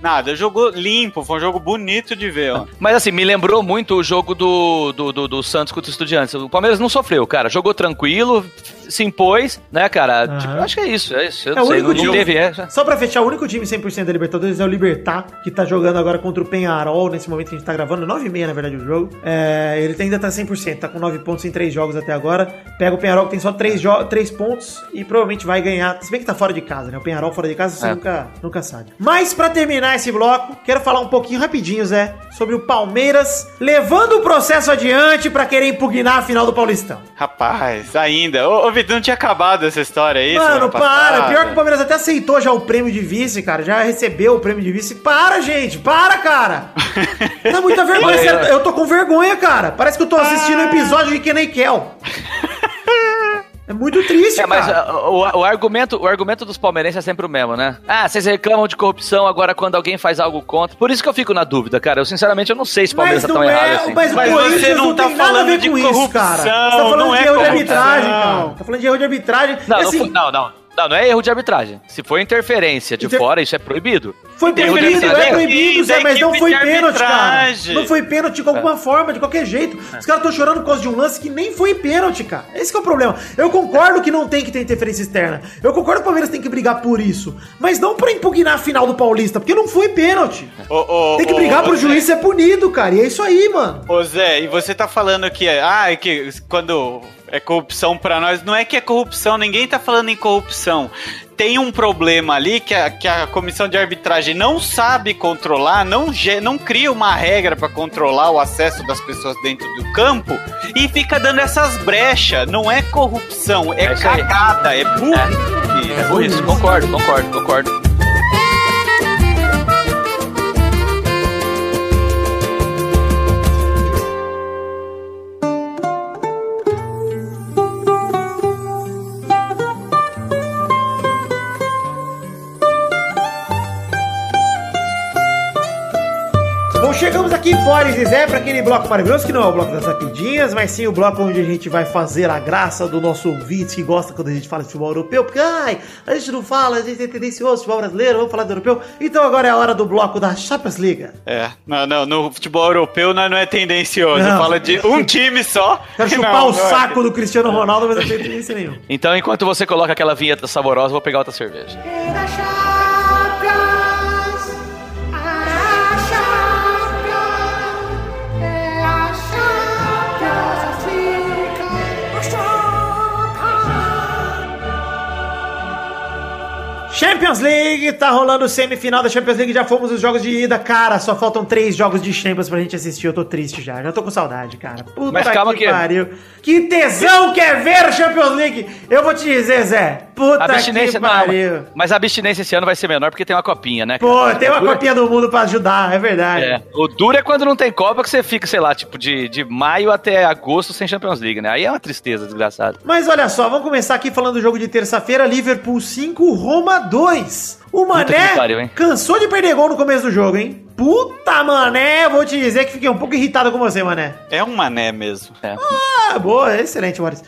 nada. Jogou limpo, foi um jogo bonito de ver, ó. Mas assim, me lembrou muito o jogo do, do, do, do Santos contra o Estudiantes. O Palmeiras não sofreu, cara. Jogou tranquilo, se impôs, né, cara? Aham. Tipo, acho que é isso, é isso. Eu É não o sei, único não, não time- teve, é. Só pra fechar, o único time 100% da Libertadores é o Libertar, que tá jogando agora contra o Penharol, nesse momento que a gente tá gravando, 9h30 na verdade o jogo. É, ele ainda tá 100%, tá com 9 pontos em 3 jogos até agora. Pega o Penharol que tem só 3, jo 3 pontos e provavelmente vai ganhar, se bem que tá fora de casa, né? O Penharol fora de casa você É. nunca, nunca sabe. Mas pra terminar esse bloco, quero falar um pouquinho rapidinho, Zé, sobre o Palmeiras levando o processo adiante pra querer impugnar a final do Paulistão. Rapaz, ainda. Ô, ô Não tinha acabado essa história aí? Mano, para. Pior que o Palmeiras até aceitou já o prêmio de vice, cara. Já recebeu o prêmio de vice. Para, gente. Para, cara. [laughs] Dá muita vergonha. Eu tô com vergonha, cara. Parece que eu tô assistindo um episódio de Kenny Kel. É muito triste, É, mas cara. uh, o, o argumento, o argumento dos palmeirenses é sempre o mesmo, né? Ah, vocês reclamam de corrupção agora quando alguém faz algo contra. Por isso que eu fico na dúvida, cara. Eu sinceramente eu não sei se o Palmeiras tá não tão é, errado assim. mas o Mas Corinthians você não não tá falando de com isso, cara. Você tá corrupção, falando não de é erro de corrupção. arbitragem, cara. Tá falando de erro de arbitragem. Não, não, assim, foi- não, não. Não, não é erro de arbitragem. Se for interferência de Inter- fora, isso é proibido. Foi proibido, é proibido, Zé, mas não foi pênalti, cara. Não foi pênalti de alguma forma, de qualquer jeito. Os caras estão chorando por causa de um lance que nem foi pênalti, cara. Esse que é o problema. Eu concordo que não tem que ter interferência externa. Eu concordo que o Palmeiras tem que brigar por isso. Mas não pra impugnar a final do Paulista, porque não foi pênalti. Ô, ô, Tem que brigar ô, pro Zé. juiz ser punido, cara. E é isso aí, mano. Ô Zé, e você tá falando que é, ah, é que quando é corrupção pra nós, não é que é corrupção, ninguém tá falando em corrupção. Tem um problema ali que a, que a comissão de arbitragem não sabe controlar, não, não cria uma regra pra controlar o acesso das pessoas dentro do campo, e fica dando essas brechas. Não é corrupção, é, É cagada, é burrice. É por isso, concordo, concordo, concordo. Chegamos aqui, Boris e Zé, para aquele bloco maravilhoso, que não é o bloco das rapidinhas, mas sim o bloco onde a gente vai fazer a graça do nosso ouvinte que gosta quando a gente fala de futebol europeu, porque, ai, a gente não fala, a gente é tendencioso, futebol brasileiro, vamos falar do europeu. Então agora é a hora do bloco da Champions League. É, não, não, no futebol europeu não, não é tendencioso. Não. Fala de um time só. Quero chupar Não, o não é. saco do Cristiano Ronaldo, mas não tem tendência nenhuma. Então, enquanto você coloca aquela vinheta saborosa, eu vou pegar outra cerveja. Champions League, tá rolando o semifinal da Champions League, já fomos os jogos de ida, cara, só faltam três jogos de Champions pra gente assistir, eu tô triste já, já tô com saudade, cara. Puta Mas calma que- pariu. Que tesão que é ver Champions League! Eu vou te dizer, Zé, puta que pariu. não, mas a abstinência esse ano vai ser menor porque tem uma copinha, né? Pô, cara? tem uma copinha do mundo pra ajudar, é verdade. É, o duro é quando não tem Copa que você fica, sei lá, tipo, de, de maio até agosto sem Champions League, né? Aí é uma tristeza, desgraçado. Mas olha só, vamos começar aqui falando do jogo de terça-feira, Liverpool 5, Roma 2 dois o Mané pariu, cansou de perder gol no começo do jogo, hein? Puta, Mané, vou te dizer que fiquei um pouco irritado com você, Mané. É um mané mesmo. É. Ah, boa, excelente, Boris.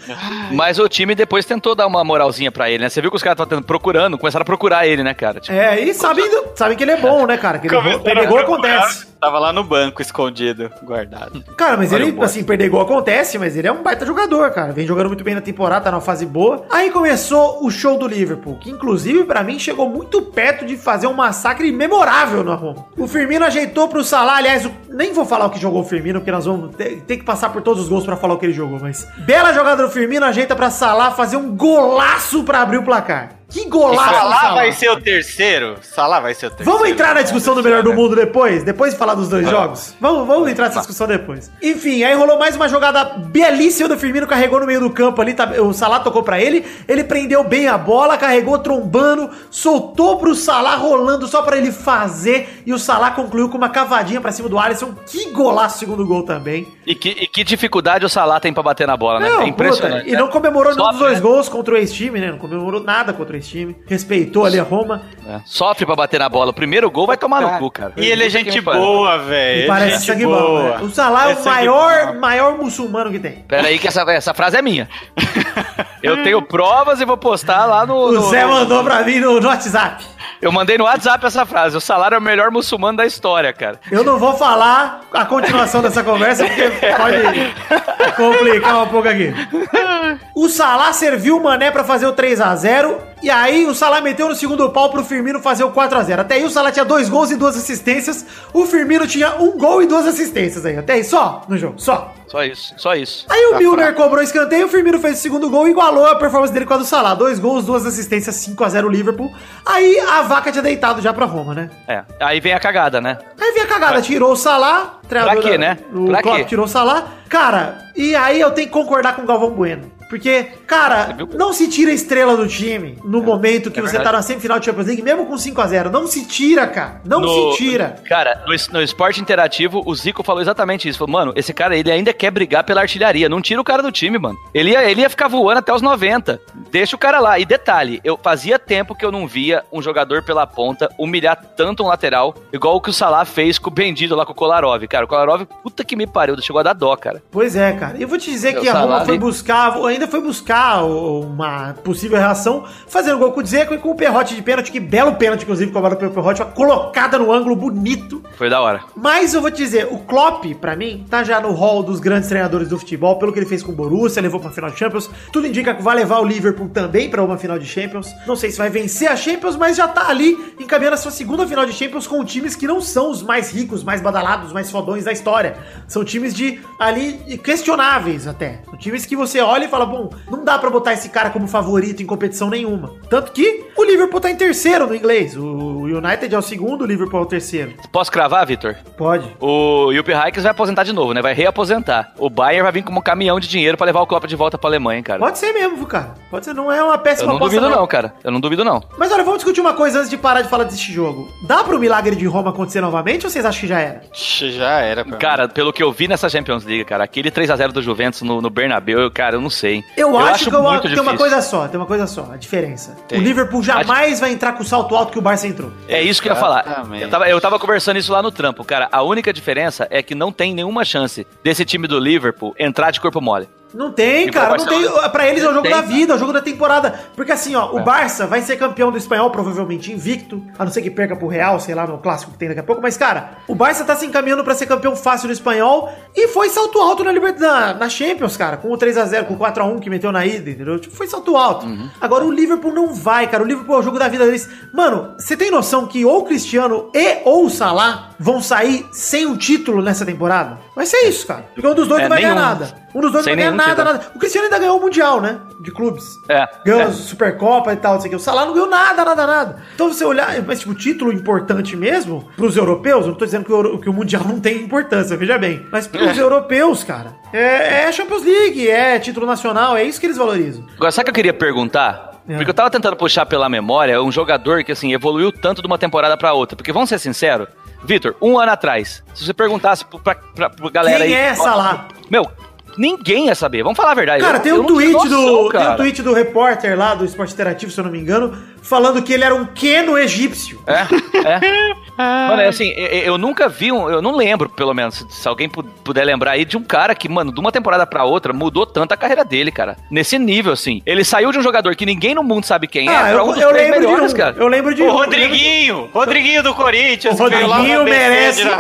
Mas o time depois tentou dar uma moralzinha pra ele, né? Você viu que os caras estavam procurando, começaram a procurar ele, né, cara? Tipo, É, e sabem, do- sabem que ele é bom, né, cara? Que ele Começaram perder gol acontece. Tava lá no banco, escondido, guardado. Cara, mas o ele, assim, perder gol acontece, mas ele é um baita jogador, cara. Vem jogando muito bem na temporada, tá numa fase boa. Aí começou o show do Liverpool, que inclusive pra mim chegou muito perto de fazer um massacre memorável no Roma. O Firmino ajeitou pro Salah, aliás, nem vou falar o que jogou o Firmino, porque nós vamos ter, ter que passar por todos os gols pra falar o que ele jogou, mas bela jogada do Firmino, ajeita pra Salah fazer um golaço pra abrir o placar. Que golaço, do Salah vai ser o terceiro? Salah vai ser o terceiro. Vamos entrar na discussão do melhor do mundo depois? Depois de falar dos dois jogos? Vamos, vamos entrar nessa discussão depois. Enfim, aí rolou mais uma jogada belíssima do Firmino, carregou no meio do campo ali, tá- o Salah tocou pra ele, ele prendeu bem a bola, carregou trombando, soltou pro Salah rolando só pra ele fazer, e o Salah concluiu com uma cavadinha pra cima do Alisson. Que golaço segundo gol também. E que, e que dificuldade o Salah tem pra bater na bola, né? Não, é impressionante. puta, e não comemorou nenhum dos dois né? gols contra o ex-time, né? Não comemorou nada contra o ex-time. Respeitou ali a Roma. É, Sofre pra bater na bola. O primeiro gol vai tomar no cu, cara. E ele é gente boa, velho. É parece gente sangue bom. boa. né? O Salah é, É o maior, bom. maior muçulmano que tem. Pera aí que essa, essa frase é minha. [laughs] Eu tenho provas e vou postar lá no... O no- Zé no- mandou pra mim no, no WhatsApp. Eu mandei no WhatsApp essa frase. O salário é o melhor muçulmano da história, cara. Eu não vou falar a continuação dessa conversa porque pode complicar um pouco aqui. O Salah serviu o Mané pra fazer o 3 a 0 e aí o Salah meteu no segundo pau pro Firmino fazer o 4 a 0 Até aí o Salah tinha dois gols e duas assistências. O Firmino tinha um gol e duas assistências aí. Até aí, só no jogo, só. Só isso, só isso. Aí o Milner cobrou escanteio, o Firmino fez o segundo gol e igualou a performance dele com a do Salah. Dois gols, duas assistências, 5 a 0 Liverpool. Aí a vaca tinha deitado já pra Roma, né? É. Aí vem a cagada, né? Aí vem a cagada, tirou o Salah, treinador Pra quê, da- né? O Pra Klopp quê? tirou o Salah. Cara, e aí eu tenho que concordar com o Galvão Bueno. Porque, cara, não se tira a estrela do time no momento que é você tá na semifinal de Champions League, mesmo com 5 a 0 Não se tira, cara. Não No- se tira. Cara, no, no esporte interativo, o Zico falou exatamente isso. Falou, mano, esse cara, ele ainda quer brigar pela artilharia. Não tira o cara do time, mano. Ele ia, ele ia ficar voando até os 90. Deixa o cara lá. E detalhe, eu fazia tempo que eu não via um jogador pela ponta humilhar tanto um lateral, igual o que o Salah fez com o Bendido lá com o Kolarov. Cara, o Kolarov, puta que me pariu, chegou a dar dó, cara. Pois é, cara. Eu vou te dizer Seu que a Roma foi buscar, ainda foi buscar uma possível reação, fazendo gol com o e com o Perrote de pênalti. Que belo pênalti, inclusive, cobrado pelo Perrote. Uma colocada no ângulo bonito. Foi da hora. Mas eu vou te dizer, o Klopp, pra mim, tá já no hall dos grandes treinadores do futebol, pelo que ele fez com o Borussia, levou pra final de Champions. Tudo indica que vai levar o Liverpool também pra uma final de Champions. Não sei se vai vencer a Champions, mas já tá ali encaminhando a sua segunda final de Champions com times que não são os mais ricos, mais badalados, mais fodões da história. São times de ali questionáveis até. São times que você olha e fala, bom, não dá pra botar esse cara como favorito em competição nenhuma. Tanto que o Liverpool tá em terceiro no inglês. O United é o segundo, o Liverpool é o terceiro. Posso cravar, Vitor? Pode. O Jupp Heynckes vai aposentar de novo, né? Vai reaposentar. O Bayern vai vir como um caminhão de dinheiro pra levar o Klopp de volta pra Alemanha, cara. Pode ser mesmo, viu, cara. Pode ser, não é uma Eu péssima não aposta, duvido não, cara. Eu não duvido não. Mas olha, vamos discutir uma coisa antes de parar de falar desse jogo. Dá pro milagre de Roma acontecer novamente ou vocês acham que já era? Já era, mim. Cara, pelo que eu vi nessa Champions League, cara, aquele 3x0 do Juventus no, no Bernabéu, eu, cara, eu não sei. Eu, acho, que eu- muito tem uma coisa só, tem uma coisa só, a diferença. Tem. O Liverpool jamais vai entrar com o salto alto que o Barça entrou. É isso que eu ia falar. Eu tava, eu tava conversando isso lá no trampo, cara. A única diferença é que não tem nenhuma chance desse time do Liverpool entrar de corpo mole. Não tem, E cara, não tem. Pra eles é o jogo Tem, da vida, é o jogo da temporada. Porque assim, ó, o Barça vai ser campeão do espanhol, provavelmente invicto, a não ser que perca pro Real, sei lá, no clássico que tem daqui a pouco. Mas, cara, o Barça tá se encaminhando pra ser campeão fácil do espanhol e foi salto alto na, Liber- na, na Champions, cara, com o 3x0, com o 4x1 que meteu na ida, entendeu? Tipo, foi salto alto. Agora o Liverpool não vai, cara. O Liverpool é o jogo da vida deles. Mano, você tem noção que ou o Cristiano e ou o Salah vão sair sem um título nessa temporada? Vai ser isso, cara. Porque um dos dois É, não vai ganhar nada. Um dos dois Sem não vai ganhar nada, nada. O Cristiano ainda ganhou o Mundial, né? De clubes. É. Ganhou é. Supercopa e tal, não sei o que. O Salah não ganhou nada, nada, nada. Então você olhar, mas tipo, título importante mesmo pros europeus, eu não tô dizendo que o, que o Mundial não tem importância, veja bem. Mas pros europeus, cara, é, é Champions League, é título nacional, é isso que eles valorizam. Agora, sabe o que eu queria perguntar? É. Porque eu tava tentando puxar pela memória um jogador que, assim, evoluiu tanto de uma temporada pra outra. Porque, vamos ser sinceros, Vitor, um ano atrás, se você perguntasse pra, pra, pra galera Quem aí... é Salah? Meu, ninguém ia saber. Vamos falar a verdade. Cara, Eu- tem um tweet noção, do. Tem um cara. tweet do repórter lá do Esporte Interativo, se eu não me engano, falando que ele era um queno egípcio. É, é. [laughs] Mano, é assim, eu, eu nunca vi um. Eu não lembro, pelo menos, se, alguém pu- puder lembrar aí, de um cara que, mano, de uma temporada pra outra, mudou tanto a carreira dele, cara. Nesse nível, assim. Ele saiu de um jogador que ninguém no mundo sabe quem é, Ah, pra eu, um dos eu três lembro melhores, de um. cara. Eu lembro de O um. Rodriguinho! Rodriguinho do Corinthians. O Rodriguinho merece, de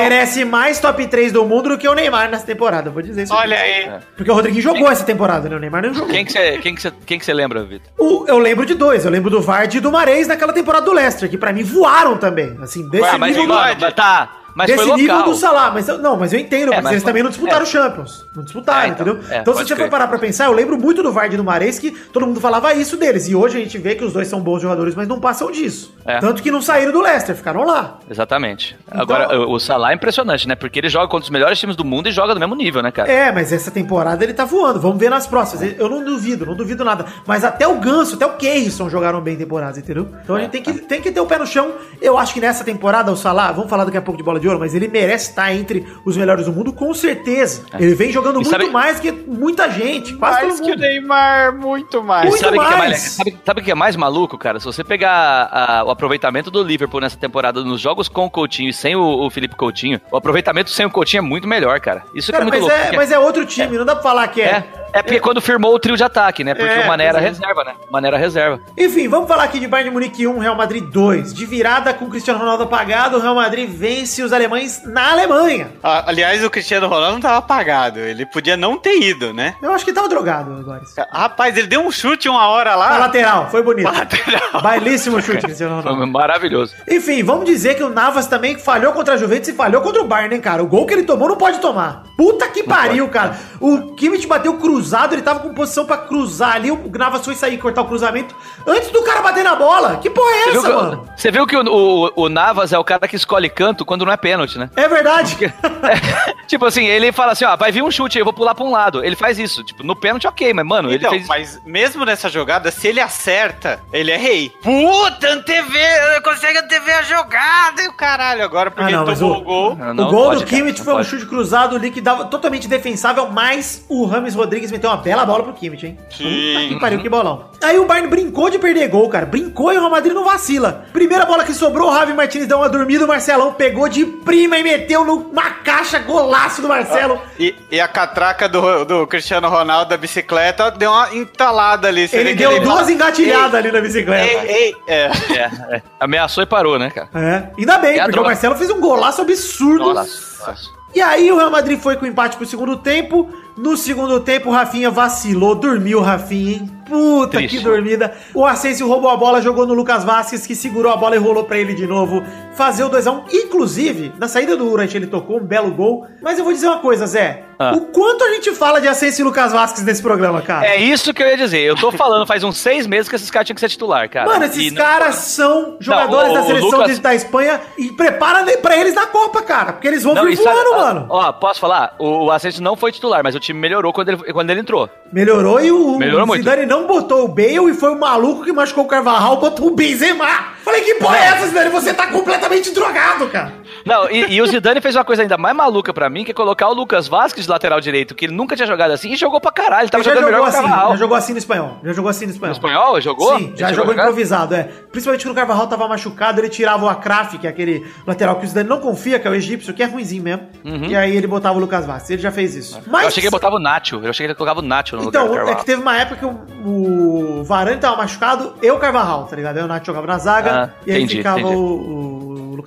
merece mais top 3 do mundo do que o Neymar nessa temporada, vou dizer isso. aqui. Olha aí. Porque o Rodriguinho jogou essa temporada, né? O Neymar não jogou. Quem que você quem que você- quem que você lembra, Vitor? Eu lembro de dois. Eu lembro do Vardy e do Mares naquela temporada do Leicester, que pra mim voaram também. Assim, desse Ah, mas, nível, mano, tá. Mas desse nível do Salah. Mas, não, mas eu entendo, É, mas, mas eles foi- também não disputaram é. o Champions. Não disputaram, É, então, entendeu? é, então, se você for crer. parar pra pensar, eu lembro muito do Vardy e do Mares, que todo mundo falava isso deles. E hoje a gente vê que os dois são bons jogadores, mas não passam disso. É. Tanto que não saíram do Leicester, ficaram lá. Exatamente. Então- Agora, o Salah é impressionante, né? Porque ele joga contra os melhores times do mundo e joga do mesmo nível, né, cara? É, mas essa temporada ele tá voando. Vamos ver nas próximas. Eu não duvido, não duvido nada. Mas até o Ganso, até o Keirson jogaram bem temporadas, entendeu? Então a gente tem que, tem que ter o pé no chão. Eu acho que nessa temporada o Salah, vamos falar daqui a pouco de bola de ouro, mas ele merece estar entre os melhores do mundo, com certeza. Ele vem jogando É. E muito sabe- mais que muita gente, quase Mais todo que o. Neymar, muito mais. Muito sabe o que, é mais. sabe, sabe o que é mais maluco, cara? Se você pegar a- o aproveitamento do Liverpool nessa temporada nos jogos com o Coutinho e sem o, o Felipe Coutinho, o aproveitamento sem o Coutinho é muito melhor, cara. Isso Cara, que é muito mas, louco. é, mas é outro time, não dá pra falar que é. é, é porque quando firmou o trio de ataque, né? Porque É, o Mané era é. reserva, né? O Mané era reserva. Enfim, vamos falar aqui de Bayern de Munique 1, Real Madrid 2. De virada com o Cristiano Ronaldo apagado, o Real Madrid vence os alemães na Alemanha. Ah, Aliás, o Cristiano Ronaldo não tava apagado. Ele podia não ter ido, né? Eu acho que tava drogado agora. Rapaz, ele deu um chute uma hora lá. lateral, foi bonito. Pra lateral. Bailíssimo chute, [laughs] Cristiano Foi Ronaldo. maravilhoso. Enfim, vamos dizer que o Navas também falhou contra a Juventus e falhou contra o Bayern, hein, cara? O gol que ele tomou não pode tomar. Puta que pariu, cara. O Kimmich bateu cruzado, ele tava com posição pra cruzar ali, o Navas foi sair e cortar o cruzamento antes do cara bater na bola. Que porra é Você viu, essa, que, mano? você viu que o, o- o Navas é o cara que escolhe canto quando não é pênalti, né? É verdade. [laughs] tipo assim, ele fala assim, ó, vai vir um chute, eu vou pular pra um lado. Ele faz isso. Tipo, no pênalti, ok, mas, mano, Então, ele fez... mas mesmo nessa jogada, se ele acerta, ele é rei. Puta, antever, consegue antever a jogada e o caralho. Agora, porque Ah, não, ele tomou o- o gol. Não, o gol pode, do Kimmich foi um pode. chute cruzado ali que dava totalmente defensável, mas o Rames Rodrigues meteu uma bela bola pro Kimmich, hein? Sim. Puta que pariu, que bolão. Aí o Bayern brincou de perder gol, cara. Brincou e o Real Madrid não vacila. Primeira bola que sobrou, o Javi Martins deu uma dormida, o Marcelão pegou de prima e meteu numa caixa, golaço do Marcelo. E, e a catraca do, do Cristiano Ronaldo da bicicleta deu uma entalada ali. Você Ele deu duas fala, engatilhadas ali na Ei, bicicleta. ei, é. É, é. Ameaçou e parou, né, cara? É, ainda bem, porque o. Marcelo fez um golaço absurdo. Nossa. nossa. E aí o Real Madrid foi com empate pro segundo tempo. No segundo tempo, o Rafinha vacilou, dormiu Rafinha, hein? Puta Triste. que dormida. O Asensio roubou a bola, jogou no Lucas Vasquez, que segurou a bola e rolou pra ele de novo. Fazer o 2x1. Inclusive, na saída do Urante ele tocou um belo gol. Mas eu vou dizer uma coisa, Zé. Ah. O quanto a gente fala de Asensio e Lucas Vasquez nesse programa, cara? É isso que eu ia dizer. Eu tô falando faz uns seis meses que esses caras tinham que ser titular, cara. Mano, esses E não- caras são jogadores o- da seleção Lucas- da Espanha e prepara pra eles na Copa, cara. Porque eles vão Não, vir sabe- voando, ó, mano. Ó, posso falar? O, o Asensio não foi titular, mas o time melhorou quando ele, quando ele entrou. Melhorou e o, Melhorou o muito. Zidane não botou o Bale e foi o maluco que machucou o Carvajal, botou o Benzema. Falei, que porra é essa, Zidane? Você tá completamente drogado, cara. Não, e, e o Zidane fez uma coisa ainda mais maluca pra mim, que é colocar o Lucas Vasquez de lateral direito, que ele nunca tinha jogado assim, e jogou pra caralho. Ele tava Ele já jogando jogou melhor assim, Carvajal. já jogou assim no espanhol. Já jogou assim no No espanhol. espanhol? Jogou? Sim, já jogou improvisado, é. Principalmente quando o Carvajal tava machucado, ele tirava o Akraf, que é aquele lateral que o Zidane não confia, que é o egípcio, que é ruimzinho mesmo. E aí ele botava o Lucas Vasquez. Ele já fez isso. Uhum. Eu achei que ele botava o Nacho. Eu achei que ele colocava o Nacho no lugar do Então, é que teve uma época que o, o Varane tava machucado e o Carvajal, tá ligado? Aí o Nath jogava na zaga Ah, e aí entendi, ficava entendi. o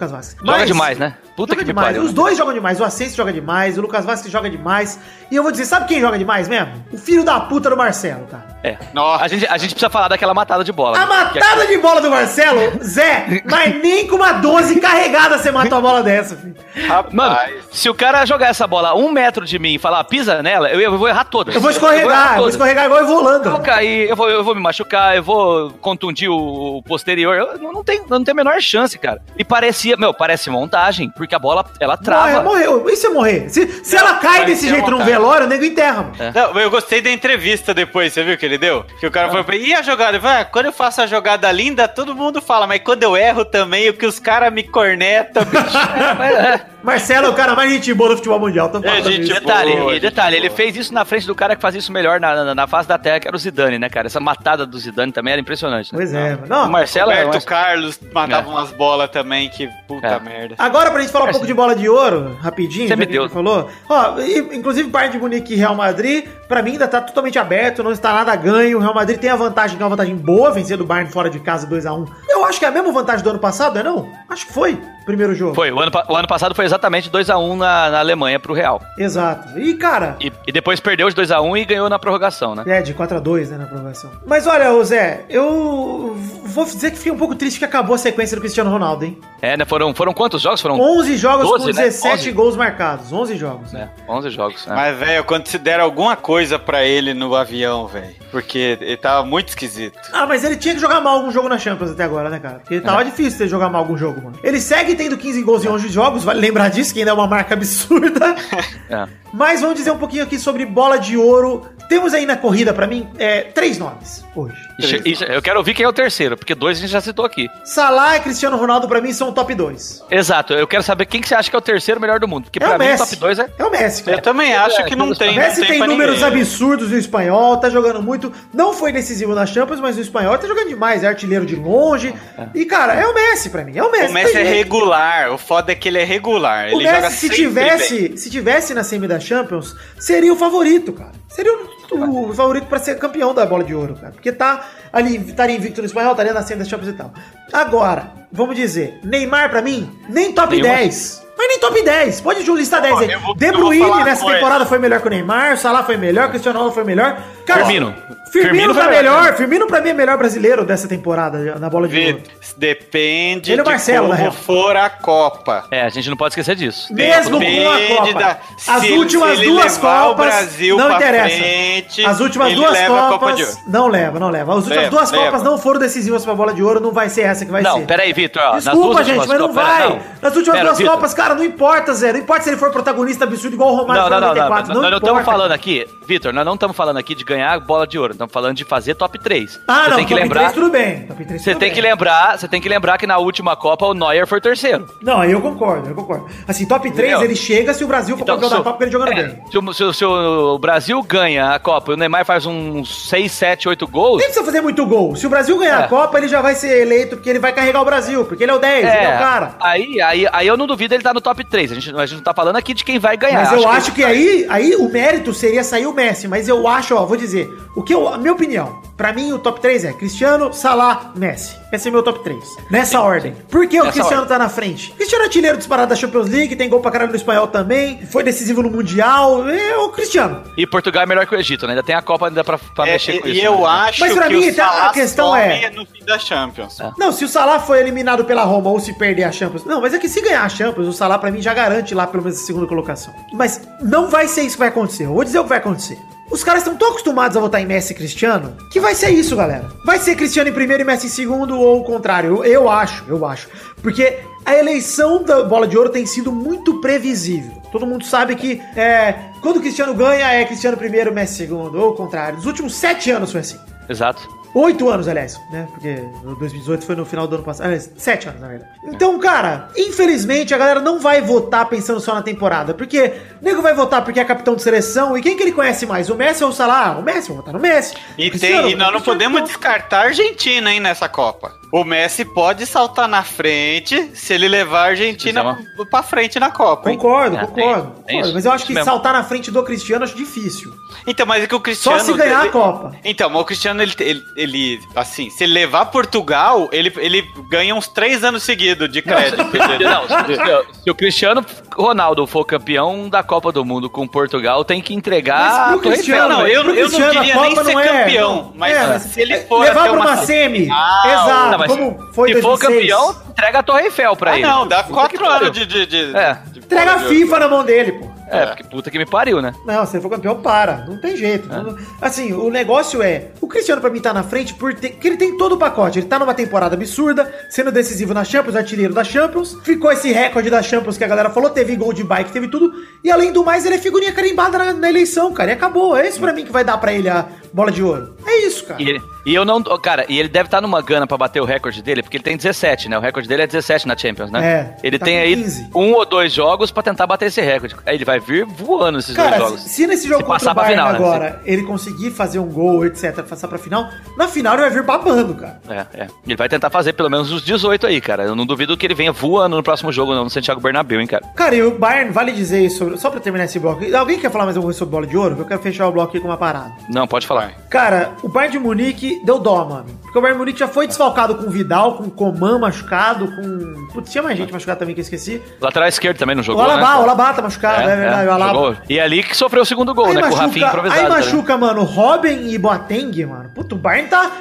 Lucas Vasquez. Joga demais, né? Puta joga que demais. pariu, Os né? dois jogam demais. O Ascenso joga demais, o Lucas Vasquez joga demais. E eu vou dizer, sabe quem joga demais mesmo? O filho da puta do Marcelo, cara. É. Nossa. A gente, a gente precisa falar daquela matada de bola. A né? Que- matada de bola do Marcelo, Zé, mas nem com uma 12 carregada você mata uma bola dessa, filho. Rapaz. Mano, se o cara jogar essa bola a um metro de mim e falar pisa nela, eu, eu vou errar todas. Eu vou escorregar, eu vou escorregar igual eu vou Eu volando. vou cair, eu vou, eu vou me machucar, eu vou contundir o, o posterior. Eu não, não, tem, não tem a menor chance, cara. E parecia, meu, parece montagem, porque a bola, ela trava. Morre, morreu. E se eu morrer? Se, se ela cai vai desse jeito num velório, o nego enterra, mano. Não, eu gostei da entrevista depois, você viu que ele deu? Que o cara falou pra ele, e a jogada? Ele falou, ah, quando eu faço a jogada linda, todo mundo fala, mas quando eu erro também, o que os caras me cornetam, bicho. [laughs] Marcelo é o cara mais gente boa do futebol mundial. Falando É, gente isso. Detalhe, boa, gente detalhe, ele boa. fez isso na frente do cara que fazia isso melhor na, na, na face da terra, que era o Zidane, né, cara? Essa matada do Zidane também era impressionante. Né? Pois é, mano. O Não, Marcelo é. Roberto Carlos matava É. umas bolas também, que puta É. merda. Agora pra gente falar um pouco de bola de ouro, rapidinho, Você me que deu. falou. Ó, inclusive Bayern de Munique e Real Madrid, pra mim ainda tá totalmente aberto, não está nada ganho. O Real Madrid tem a vantagem, que é uma vantagem boa, vencer do Bayern fora de casa 2x1. Eu acho que é a mesma vantagem do ano passado, é não? Acho que foi o primeiro jogo. Foi, o ano, o ano passado foi exatamente 2x1 na, na Alemanha pro Real. Exato. E, cara, E, e depois perdeu de 2x1 e ganhou na prorrogação, né? É, de 4x2, né, na aprovação. Mas olha, Zé, eu vou dizer que fiquei um pouco triste que acabou a sequência do Cristiano Ronaldo, hein? É, né? Foram, foram quantos jogos? Foram 11 jogos 12, com né? 17 11. gols marcados. 11 jogos. é, 11 jogos. né? Mas, velho, quando se deram alguma coisa pra ele no avião, velho, porque ele tava muito esquisito. Ah, mas ele tinha que jogar mal algum jogo na Champions até agora, né, cara? Porque tava difícil ele jogar mal algum jogo, mano. Ele segue tendo 15 gols em 11 jogos, vale lembrar disso, que ainda é uma marca absurda. [laughs] É. Mas vamos dizer um pouquinho aqui sobre bola de ouro. Temos aí na corrida, pra mim, é, três nomes hoje. Ixi, ixi, eu quero ouvir quem é o terceiro, porque dois a gente já citou aqui. Salah e Cristiano Ronaldo, pra mim, são top 2. Exato, eu quero saber quem que você acha que é o terceiro melhor do mundo. Porque É pra o mim o top 2 é. É o Messi, cara. Eu também acho que não tem. O Messi tem, pra números ninguém. absurdos no espanhol, tá jogando muito. Não foi decisivo na Champions, mas no espanhol tá jogando demais, é artilheiro de longe. E, cara, é o Messi pra mim. É o Messi. O Messi tem é jeito. regular. O foda é que ele é regular. O ele joga Messi, se sempre bem. tivesse, se tivesse na semi da Champions, seria o favorito, cara. Seria o, o favorito pra ser campeão da bola de ouro, cara. Porque tá ali, estaria invicto no espanhol, estaria na semi da Champions e tal. Agora, vamos dizer, Neymar pra mim, nem top Nenhuma. 10. Mas nem top 10. Pode listar 10 aí. vou- De Bruyne nessa temporada foi melhor que o Neymar, o Salah foi melhor, o Cristiano Ronaldo foi melhor. Cara, Firmino. Firmino, Firmino tá melhor. melhor. Firmino pra mim é melhor brasileiro dessa temporada na bola de ouro. Depende Ele é de Marcelo, na como for a Copa. É, a gente não pode esquecer disso. Mesmo com a Depende Copa. da- As se- últimas se duas Copas Brasil não interessa. frente, As últimas duas Copa de Copas Ouro. não leva, não leva. As últimas Leva, duas leva. Copas não foram decisivas pra bola de ouro, não vai ser essa que vai Não, ser. peraí, Vitor. Desculpa, gente, mas não vai. não. Nas últimas Pera, duas Vitor. Copas, cara, não importa, Zé. Não importa se ele for protagonista absurdo igual o Romário Não, foi não, em não, não, 94. Nós não estamos importa. falando aqui, Vitor, nós não estamos falando aqui de ganhar bola de ouro, estamos falando de fazer top 3. Ah, você não, tem que top lembrar, 3 tudo bem. Top 3 Você tem bem. que lembrar, você tem que lembrar que na última Copa o Neuer foi terceiro. Não, aí eu concordo, eu concordo. Assim, top 3 Entendeu? ele chega se o Brasil for Então, campeão da Copa porque ele jogando é, bem. Se, o, se o- se o Brasil ganha a Copa e o Neymar faz uns 6, 7, 8 gols, Nem precisa fazer muito gol. Se o Brasil ganhar É. a Copa, ele já vai ser eleito porque ele vai carregar o Brasil, porque ele é o 10, ele é o cara. Aí, aí, aí eu não duvido ele estar no top 3. A gente, a gente não tá falando aqui de quem vai ganhar. Mas eu acho que aí, aí o mérito seria sair o Messi. Mas eu acho, ó, vou dizer, o que eu, a minha opinião, Pra mim, o top 3 é Cristiano, Salah, Messi. Esse é meu top 3. Nessa ordem. Por que o Nessa Cristiano ordem. tá na frente? Cristiano é artilheiro disparado da Champions League, tem gol pra caralho no espanhol também, foi decisivo no Mundial. É o Cristiano. E Portugal é melhor que o Egito, né? Ainda tem a Copa ainda pra, pra É, mexer com e isso. eu né? acho Mas pra que mim, o tá- a Salah questão é- no fim da Champions. Não, se o Salah foi eliminado pela Roma ou se perder a Champions. Não, mas é que se ganhar a Champions, o Salah pra mim já garante lá pelo menos a segunda colocação. Mas não vai ser isso que vai acontecer. Eu vou dizer o que vai acontecer. Os caras estão tão acostumados a votar em Messi e Cristiano que vai ser isso, galera. Vai ser Cristiano em primeiro e Messi em segundo ou o contrário. Eu, eu acho, eu acho. Porque a eleição da bola de ouro tem sido muito previsível. Todo mundo sabe que é, quando o Cristiano ganha é Cristiano primeiro, Messi segundo, ou o contrário. Nos últimos sete anos foi assim. Exato. Oito anos, aliás, né? Porque o 2018 foi no final do ano passado. Aliás, sete anos, na verdade. Então, cara, infelizmente a galera não vai votar pensando só na temporada. Porque o nego vai votar porque é capitão de seleção. E quem que ele conhece mais? O Messi ou o Salah? O Messi, vou votar no Messi. E, Cristiano, tem, e nós não podemos então. descartar a Argentina, hein, nessa Copa. O Messi pode saltar na frente se ele levar a Argentina Fizer pra frente na Copa. hein? Concordo, É, concordo. tem- tem concordo. isso. Mas eu acho que mesmo. saltar na frente do Cristiano eu acho difícil. Então, mas é que o Só Cristiano. se ganhar ele- a Copa. Então, mas o Cristiano, ele, ele, ele, assim, se ele levar Portugal, ele, ele ganha uns três anos seguidos de crédito. Não, se, se o Cristiano Ronaldo for campeão da Copa do Mundo com Portugal, tem que entregar Mas pro Cristiano, não, eu, pro eu não Cristiano, queria nem ser é- campeão, não- mas é, mas se ele for levar pra uma semi. Ah, Exato, Não, mas como foi se for 2006. campeão, entrega a Torre Eiffel pra Ah, ele. não, dá quatro anos de... de, de, É. de Entrega a FIFA na mão dele, pô. É, porque puta que me pariu, né? Não, se ele for campeão, para. Não tem jeito. É. Não- assim, o negócio é. O Cristiano, pra mim, tá na frente porque ele tem todo o pacote. Ele tá numa temporada absurda, sendo decisivo na Champions, artilheiro da Champions. Ficou esse recorde da Champions que a galera falou. Teve gol de bike, teve tudo. E além do mais, ele é figurinha carimbada na, na eleição, cara. E acabou. É isso pra mim que vai dar pra ele a bola de ouro. É isso, cara. E, ele- e eu não. Cara, e ele deve estar numa gana pra bater o recorde dele, porque ele tem 17, né? O recorde dele é 17 na Champions, né? É, Ele tá tem aí 15. um ou dois jogos pra tentar bater esse recorde. Aí ele vai vir voando esses dois Cara, jogos. se, se nesse jogo Se contra o Bayern final, né? agora ele conseguir fazer um gol, etc, passar pra final, na final ele vai vir babando, cara. É, é. Ele vai tentar fazer pelo menos os 18 aí, cara. Eu não duvido que ele venha voando no próximo jogo, não, no Santiago Bernabéu, hein, cara. Cara, e o Bayern, vale dizer isso, sobre, só pra terminar esse bloco. Alguém quer falar mais alguma coisa sobre bola de ouro? Eu quero fechar o bloco aqui com uma parada. Não, pode falar. Cara, o Bayern de Munique deu dó, mano. Porque o Bayern de Munique já foi desfalcado com o Vidal, com o Coman machucado, com... Putz, tinha mais gente machucada também que eu esqueci. Lateral esquerdo também não O jogou, Alaba, né? o Alaba tá machucado, é, verdade, o Alaba. jogou. E ali que sofreu o segundo gol, Aí né? Com o Rafinha machuca, improvisado. aí né? machuca, mano, Robin e Boateng, mano. Puta, o Bayern tá...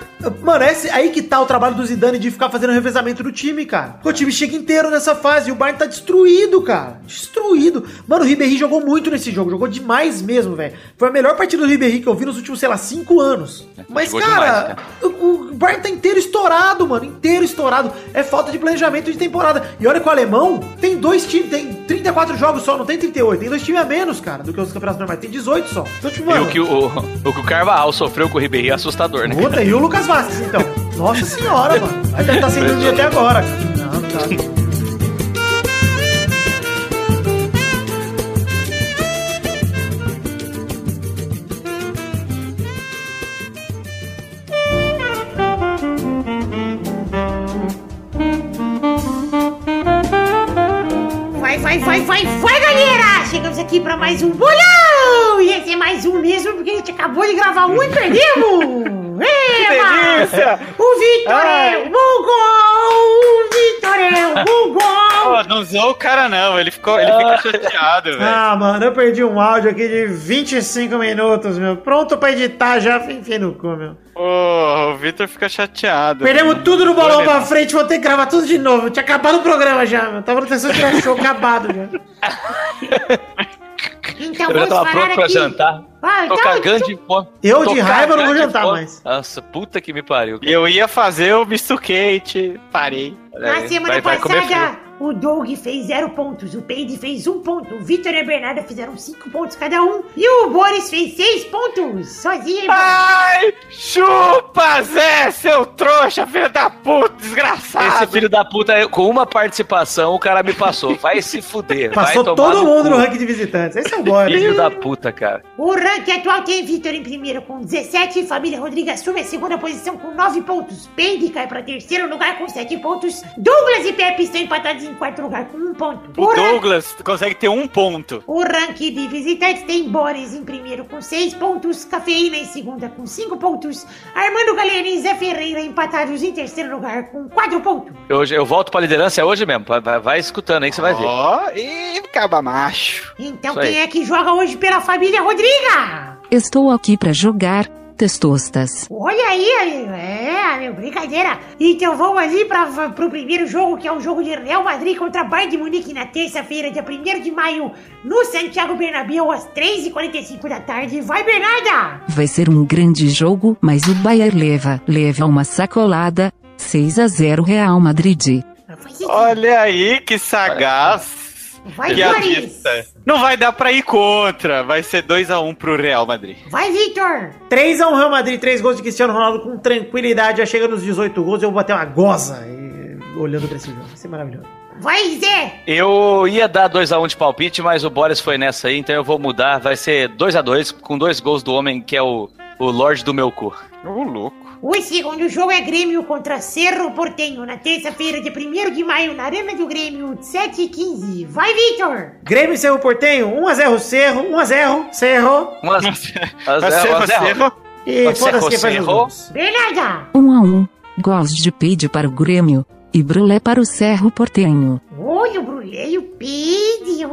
Mano, esse, aí que tá o trabalho do Zidane de ficar fazendo revezamento do time, cara. Porque o time chega inteiro nessa fase e o Bayern tá destruído, cara. Destruído. Mano, o Ribéry jogou muito nesse jogo, jogou demais mesmo, velho. Foi a melhor partida do Ribéry que eu vi nos últimos, sei lá, cinco anos. Mas, jogou cara, demais, cara. o, Bayern tá inteiro estourado, mano. Inteiro estourado. É falta de planejamento de temporada. E olha que o alemão tem dois times, tem 34 jogos só, não tem 38. Tem dois times a menos, cara, do que os campeonatos normais. Tem 18 só. Então, tipo, E mano. o que o, o que o Carvajal sofreu com o Ribéry é assustador, né? Puta, e o Lucas Vasquez, então. Nossa senhora, mano. Vai deve estar sem dormir até agora. Não, tá. Vai, vai, vai, vai, vai, galera! Chegamos aqui pra mais um bolão! E esse é mais um mesmo, porque a gente acabou de gravar um e perdemos! Eba! delícia! O Vitor é um gol! O Vitor é [laughs] um gol! Pô, não zoou o cara, não. Ele, ficou, ele fica chateado, velho. Ah, mano, eu perdi um áudio aqui de 25 minutos, meu. Pronto pra editar já, enfim no cu, meu. Pô, o Vitor fica chateado. Perdemos velho. tudo no bolão pra frente, vou ter que gravar tudo de novo. Tinha acabado o programa já, meu. Tava de tirar show acabado já. [laughs] Então Eu já vamos tava pronto pra aqui. jantar. Ah, Tô então, cagando de fome. Eu, Tô de raiva, não vou jantar mais. Nossa, puta que me pariu. Eu ia fazer o misto quente, parei. Na semana Vai- vai comer passada, o Doug fez zero pontos, o Peide fez um ponto, o Vitor e a Bernarda fizeram cinco pontos cada um, e o Boris fez seis pontos, sozinho. Ai, chupa, Zé, seu trouxa, filho da puta, desgraçado. Esse filho da puta, com uma participação, o cara me passou. Vai se fuder. Passou todo mundo no ranking de visitantes. Esse é o Boris. Filho da puta, cara. O ranking atual tem Vitor em primeiro com 17, Família Rodrigues assume a segunda posição com 9 pontos, Peide cai para terceiro lugar com 7 pontos, Douglas e Pepe estão empatados em em quarto lugar com um ponto. O ran- Douglas consegue ter um ponto. o ranking de visitantes tem Boris em primeiro com 6 pontos, Cafeína em segunda com 5 pontos, Armando Galera e Zé Ferreira empatados em terceiro lugar com 4 pontos. Eu, eu volto pra liderança é hoje mesmo. Vai, vai- vai escutando aí que você vai ver. Ó, e caba macho. Então Isso aí. quem é que joga hoje pela família Rodriga? Estou aqui pra jogar testostas. Olha aí, amigo. É, meu, brincadeira. Então vamos ali para pro primeiro jogo, que é o jogo de Real Madrid contra Bayern de Munique na terça-feira, dia 1 de maio, no Santiago Bernabéu, às 3h45 da tarde. Vai, Bernarda! Vai ser um grande jogo, mas o Bayern leva, leva uma sacolada. 6 a 0 Real Madrid. Olha aí, que sagaz. Vai Que avista. Não vai dar pra ir contra. Vai ser 2x1 pro Real Madrid. Vai, Vitor! 3x1 Real Madrid, 3 gols de Cristiano Ronaldo com tranquilidade. Já chega nos 18 gols, eu vou bater uma goza e- olhando pra esse jogo. Vai ser maravilhoso. Vai, Zé! Eu ia dar 2x1 de palpite, mas o Boris foi nessa aí, então eu vou mudar. Vai ser 2x2, com dois gols do homem que é o, o Lorde do meu cu. Ô, louco. O segundo jogo é Grêmio contra Cerro Portenho, na terça-feira, dia 1 de maio, na Arena do Grêmio, 7h15. Vai, Vitor! Grêmio e Cerro Portenho, 1x0 Cerro, 1x0 Cerro. 1x0. E Você foda-se quem faz os gols. Bernarda! 1 a 1 Gols de Pide para o Grêmio. E Brulé para o Cerro Portenho. Olha o Bruleio Pide!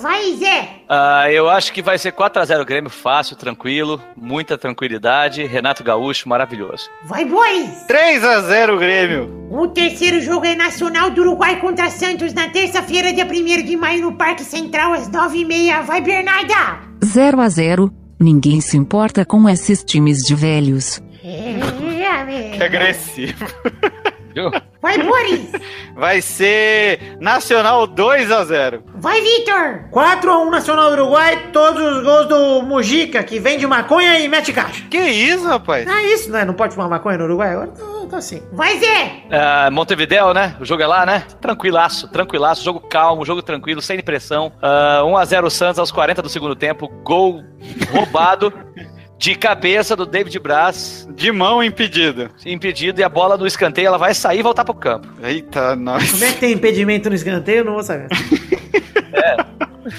Vai, Zé! Ah, eu acho que vai ser 4x0 Grêmio, fácil, tranquilo, muita tranquilidade. Renato Gaúcho, maravilhoso. Vai, Boris! 3x0 Grêmio. O terceiro jogo é Nacional do Uruguai contra Santos na terça-feira, dia 1 de maio, no Parque Central, às 9h30. Vai, Bernarda! 0 a 0 Ninguém se importa com esses times de velhos. É, Que agressivo. [laughs] Viu? Vai, Boris! Vai ser Nacional 2x0. Vai, Vitor! 4x1 Nacional do Uruguai, todos os gols do Mujica, que vende maconha e mete caixa. Que isso, rapaz? Ah, isso, né? Não pode fumar maconha no Uruguai? Agora tô, tô assim. Vai, Zé! Ah, Montevideo, né? O jogo é lá, né? Tranquilaço, tranquilaço. Jogo calmo, jogo tranquilo, sem pressão. Ah, 1x0 Santos aos 40 do segundo tempo. Gol roubado [laughs] de cabeça do David Braz. De mão impedido. Impedido e a bola no escanteio ela vai sair e voltar pro campo. Eita, nós. Como é que tem impedimento no escanteio? Eu não vou saber. [laughs]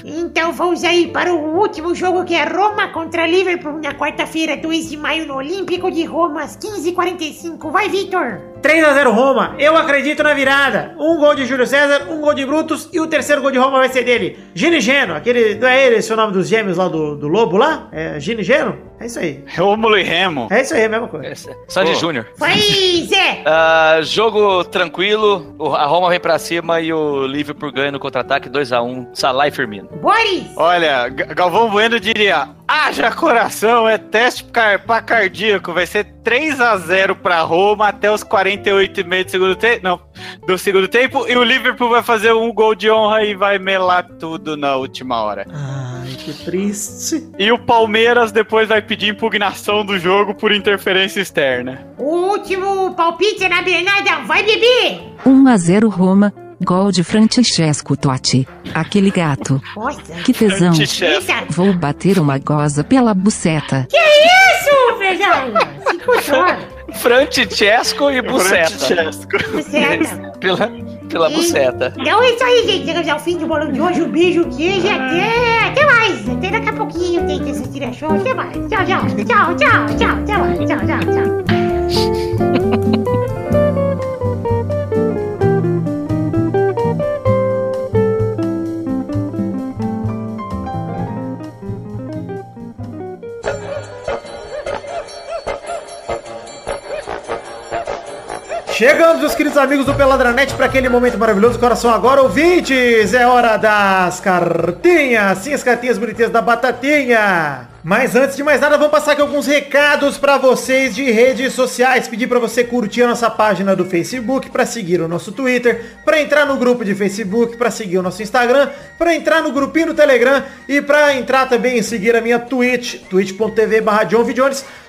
Então vamos aí para o último jogo que é Roma contra Liverpool na quarta-feira, 2 de maio, no Olímpico de Roma, às 15h45. Vai, Vitor! 3x0 Roma, eu acredito na virada. Um gol de Júlio César, um gol de Brutus e o terceiro gol de Roma vai ser dele. Gini Geno, aquele. Não é ele esse é o nome dos gêmeos lá do, do Lobo lá? É Gini Geno? É isso aí. Rômulo e Remo. É isso aí, é a mesma coisa. Sandy Pô. Júnior. Vai, Zé! [laughs] Ah, jogo tranquilo, a Roma vem pra cima e o Liverpool ganha no contra-ataque 2x1, Salah e Firmino. Boris! Olha, Galvão Bueno diria: haja coração, é teste car pra cardíaco. Vai ser 3x0 pra Roma até os 48 e meio do segundo tempo. Não, do segundo tempo. E o Liverpool vai fazer um gol de honra e vai melar tudo na última hora. Ai, que triste. E o Palmeiras depois vai pedir impugnação do jogo por interferência externa. O último palpite é na Bernarda. Vai, bebê! 1 a 0 Roma. Gol de Francesco Totti. Aquele gato. Nossa! Que tesão. Vou bater uma goza pela buceta. Que isso, controla! Francesco e Buceta. Francesco. Buceta! Pela, pela buceta. Então é isso aí, gente. Chegamos ao fim do bolão de hoje. Um beijo, queijo e até, até mais. Até daqui a pouquinho tem que assistir a show. Até mais. Tchau, tchau. Tchau, tchau, tchau. Até mais. Tchau, tchau, tchau. Chegamos, meus queridos amigos do Peladranet, para aquele momento maravilhoso do coração agora, ouvintes! É hora das cartinhas! Sim, as cartinhas bonitinhas da Batatinha! Mas antes de mais nada, vamos passar aqui alguns recados para vocês de redes sociais. Pedir para você curtir a nossa página do Facebook, para seguir o nosso Twitter, para entrar no grupo de Facebook, para seguir o nosso Instagram, para entrar no grupinho do Telegram e para entrar também e seguir a minha Twitch, twitch.tv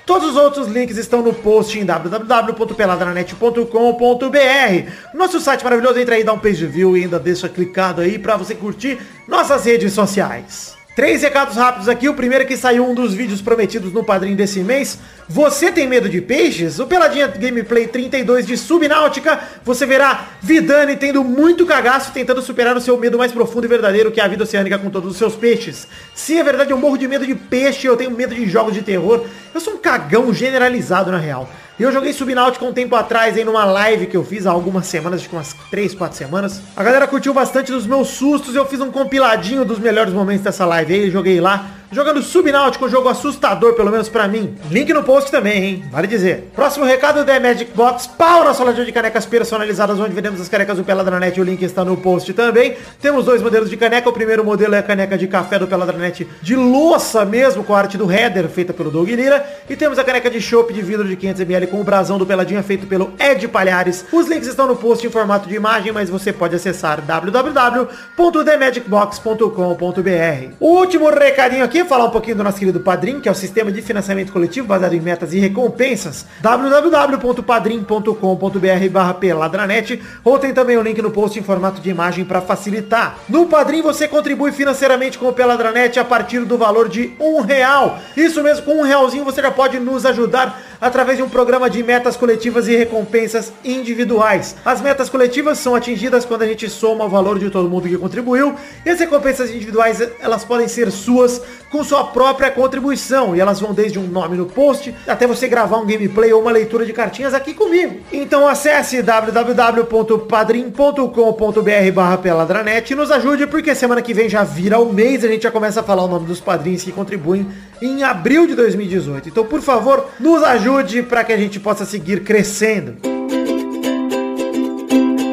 Todos os outros links estão no post em www.peladranet.com.br. Nosso site maravilhoso, entra aí, dá um page view e ainda deixa clicado aí para você curtir nossas redes sociais. Três recados rápidos aqui. O primeiro é que saiu um dos vídeos prometidos no padrinho desse mês. Você tem medo de peixes? O Peladinha Gameplay 32 de Subnáutica. Você verá Vidani tendo muito cagaço tentando superar o seu medo mais profundo e verdadeiro que é a vida oceânica com todos os seus peixes. Sim, é verdade, eu morro de medo de peixe, eu tenho medo de jogos de terror. Eu sou um cagão generalizado na real. E eu joguei Subnáutica um tempo atrás aí numa live que eu fiz há algumas semanas, acho que umas 3, 4 semanas. A galera curtiu bastante dos meus sustos, eu fiz um compiladinho dos melhores momentos dessa live aí, joguei lá jogando Subnáutico, um jogo assustador, pelo menos pra mim. Link no post também, hein? Vale dizer. Próximo recado da Magic Box, pau na sua de canecas personalizadas, onde vendemos as canecas do Peladranet, o link está no post também. Temos dois modelos de caneca, o primeiro modelo é a caneca de café do Peladranet de louça mesmo, com a arte do header, feita pelo Doug Lira. E temos a caneca de chopp de vidro de 500ml com o brasão do Peladinha, feito pelo Ed Palhares. Os links estão no post em formato de imagem, mas você pode acessar www.themagicbox.com.br. Último recadinho aqui, falar um pouquinho do nosso querido Padrim, que é o sistema de financiamento coletivo baseado em metas e recompensas. www.padrim.com.br barra peladranet ou tem também o link no post em formato de imagem para facilitar. No Padrim você contribui financeiramente com o Peladranet a partir do valor de um real. Isso mesmo, com um realzinho você já pode nos ajudar através de um programa de metas coletivas e recompensas individuais. As metas coletivas são atingidas quando a gente soma o valor de todo mundo que contribuiu e as recompensas individuais elas podem ser suas com sua própria contribuição e elas vão desde um nome no post até você gravar um gameplay ou uma leitura de cartinhas aqui comigo. Então acesse www.padrim.com.br barra peladranet e nos ajude porque semana que vem já vira o mês a gente já começa a falar o nome dos padrinhos que contribuem em abril de 2018. Então por favor, nos ajude para que a gente possa seguir crescendo.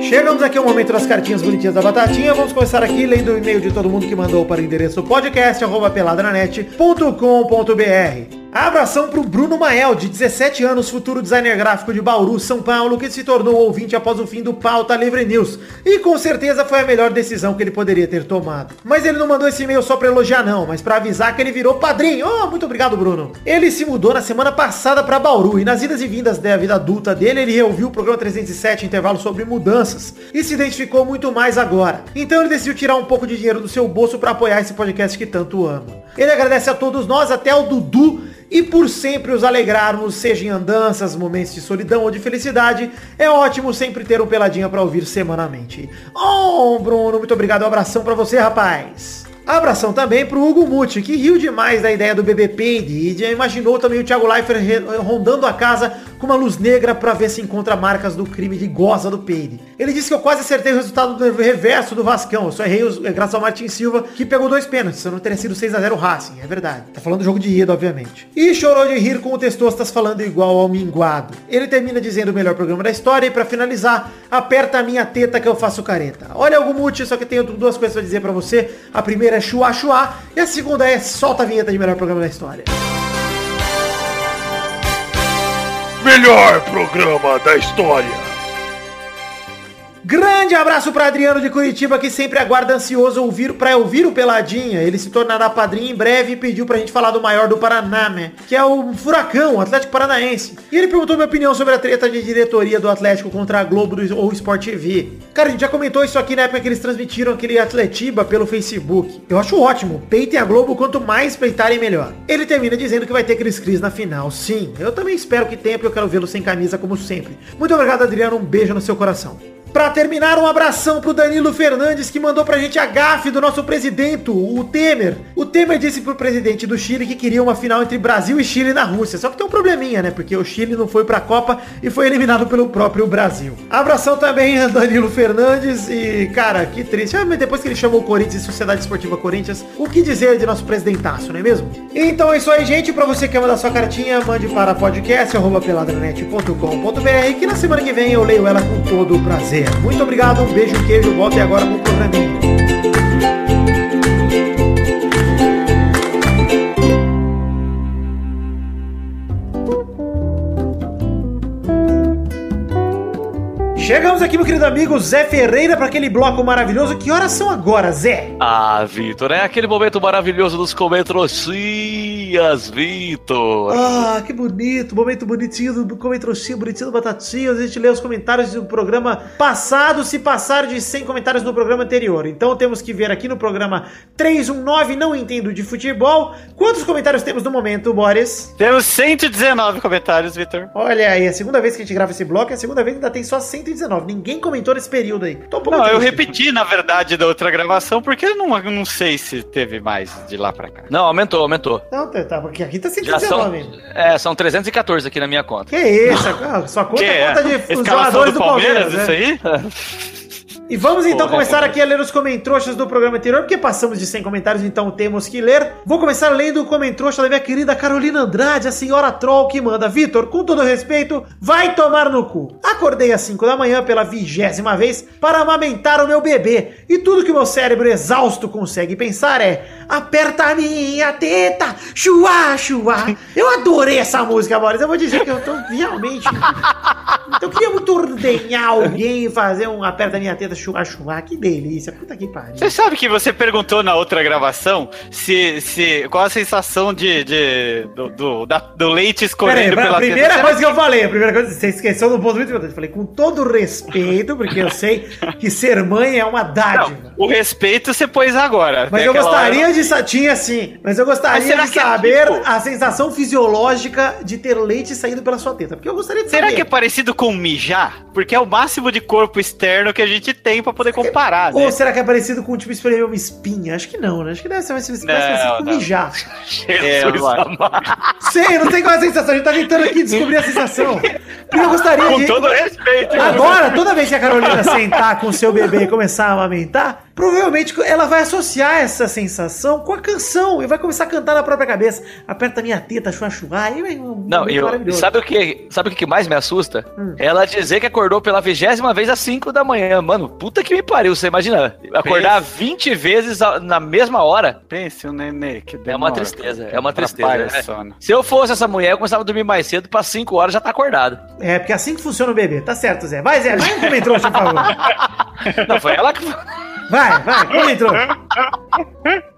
Chegamos aqui ao momento das cartinhas bonitinhas da Batatinha. Vamos começar aqui lendo o e-mail de todo mundo que mandou para o endereço podcast.peladranet.com.br. Abração pro Bruno Mael, de 17 anos, futuro designer gráfico de Bauru, São Paulo, que se tornou ouvinte após o fim do Pauta Livre News. E com certeza foi a melhor decisão que ele poderia ter tomado. Mas ele não mandou esse e-mail só pra elogiar não, mas pra avisar que ele virou padrinho. Oh, muito obrigado, Bruno. Ele se mudou na semana passada pra Bauru e nas idas e vindas da vida adulta dele, ele reouviu o programa 307 intervalo sobre mudanças e se identificou muito mais agora. Então ele decidiu tirar um pouco de dinheiro do seu bolso para apoiar esse podcast que tanto ama. Ele agradece a todos nós, até o Dudu, e por sempre os alegrarmos, seja em andanças, momentos de solidão ou de felicidade, é ótimo sempre ter um peladinha para ouvir semanalmente. Oh, Bruno, muito obrigado, um abração para você, rapaz. Abração também pro Hugo Muti, que riu demais da ideia do bebê Peide e imaginou também o Thiago Leifert rondando a casa com uma luz negra para ver se encontra marcas do crime de goza do Peide. Ele disse que eu quase acertei o resultado do reverso do Vascão. Eu só errei os, é, graças ao Martin Silva, que pegou dois pênaltis. Se não teria sido 6x0 Racing, é verdade. Tá falando do jogo de ida, obviamente. E chorou de rir com o Testostas falando igual ao minguado. Ele termina dizendo o melhor programa da história e para finalizar, aperta a minha teta que eu faço careta. Olha, Hugo Muti, só que tenho duas coisas pra dizer para você. A primeira é chua chua e a segunda é solta a vinheta de melhor programa da história. Melhor programa da história. Grande abraço para Adriano de Curitiba, que sempre aguarda ansioso ouvir para ouvir o Peladinha. Ele se tornará padrinho em breve e pediu pra gente falar do maior do Paraná, né? Que é o Furacão, o Atlético Paranaense. E ele perguntou minha opinião sobre a treta de diretoria do Atlético contra a Globo do, ou Sport TV. Cara, a gente já comentou isso aqui na época que eles transmitiram aquele Atletiba pelo Facebook. Eu acho ótimo. Peitem a Globo, quanto mais peitarem, melhor. Ele termina dizendo que vai ter Cris Cris na final. Sim, eu também espero que tenha, porque eu quero vê-lo sem camisa como sempre. Muito obrigado, Adriano. Um beijo no seu coração. Pra terminar, um abração pro Danilo Fernandes, que mandou pra gente a gafe do nosso presidente, o Temer. O Temer disse pro presidente do Chile que queria uma final entre Brasil e Chile na Rússia. Só que tem um probleminha, né? Porque o Chile não foi pra Copa e foi eliminado pelo próprio Brasil. Abração também a Danilo Fernandes e, cara, que triste. Ah, mas depois que ele chamou o Corinthians e Sociedade Esportiva Corinthians, o que dizer de nosso presidentaço, não é mesmo? Então é isso aí, gente. Pra você que quer mandar sua cartinha, mande para podcast.peladranet.com.br que na semana que vem eu leio ela com todo o prazer. Muito obrigado, um beijo, queijo, volte agora pro programinha. Chegamos aqui, meu querido amigo Zé Ferreira, para aquele bloco maravilhoso. Que horas são agora, Zé? Ah, Vitor, é aquele momento maravilhoso dos comentrocias, Vitor. Ah, que bonito, momento bonitinho do comentroxinha, bonitinho do batatinha. A gente lê os comentários do programa passado, se passaram de 100 comentários no programa anterior. Então temos que ver aqui no programa 319, não entendo de futebol. Quantos comentários temos no momento, Boris? Temos 119 comentários, Vitor. Olha aí, é a segunda vez que a gente grava esse bloco, e a segunda vez ainda tem só 119. Ninguém comentou nesse período aí. Tô um pouco Não, eu repeti, na verdade, da outra gravação, porque eu não, não sei se teve mais de lá pra cá. Não, aumentou, aumentou. Não, tá, tá, porque aqui tá Já são, 119 ainda. é, são 314 aqui na minha conta. Que isso, sua conta Que é é? conta de Escalação jogadores do do Palmeiras, Palmeiras, né? isso aí? [laughs] E vamos então Porra, começar porra. aqui a ler os comentroxas do programa anterior, porque passamos de 100 comentários, então temos que ler. Vou começar lendo o comentroxa da minha querida Carolina Andrade, a senhora troll que manda. Vitor, com todo respeito, vai tomar no cu. Acordei às 5 da manhã pela vigésima vez para amamentar o meu bebê. E tudo que o meu cérebro exausto consegue pensar é: aperta a minha teta, chua, chua. Eu adorei essa música, Boris. Eu vou dizer que eu tô realmente. Eu queria muito ordenhar alguém e fazer um aperta minha teta, chua. Que delícia. Puta que pariu. Você sabe que você perguntou na outra gravação se, se qual a sensação de, de do, do, da- do leite Pera aí, escorrendo pra- a pela primeira teta. coisa que eu falei, a primeira coisa, você esqueceu um ponto muito importante. Eu falei, com todo respeito, porque eu sei que ser mãe é uma dádiva. Não, o respeito você pôs agora. Mas eu gostaria hora- de tinha sim, mas eu Mas gostaria será de é saber tipo- a sensação fisiológica de ter leite saindo pela sua teta, porque eu gostaria de Será saber. que é parecido com mijar? Porque é o máximo de corpo externo que a gente tem pra poder comparar, né? Ou será que é parecido com, tipo, espremer uma espinha? Acho que não, né? Acho que deve ser mais parecido com mijar. É, Jesus vai. amado. Sei, não sei qual é a sensação. A gente tá tentando aqui descobrir a sensação. Porque eu gostaria Com de. todo respeito. Agora, toda vez que a Carolina sentar com o seu bebê e começar a amamentar, provavelmente ela vai associar essa sensação com a canção e vai começar a cantar na própria cabeça. Aperta minha teta, chua, chua. E vai um Não, eu, sabe o que sabe o que mais me assusta? Hum. Ela dizer que acordou pela vigésima vez às 5 da manhã. Mano, puta que me pariu. Você imagina, acordar 20 vezes na mesma hora? Pense o nenê que É uma demora, tristeza, é uma tristeza. né? Se eu fosse essa mulher, eu começava a dormir mais cedo, pra 5 horas já tá acordado. É, porque é assim que funciona o bebê. Tá certo, Zé. Vai, Zé. Vai um comentário, por favor. [laughs] Não, foi ela que. Vai, vai, comentário. [laughs]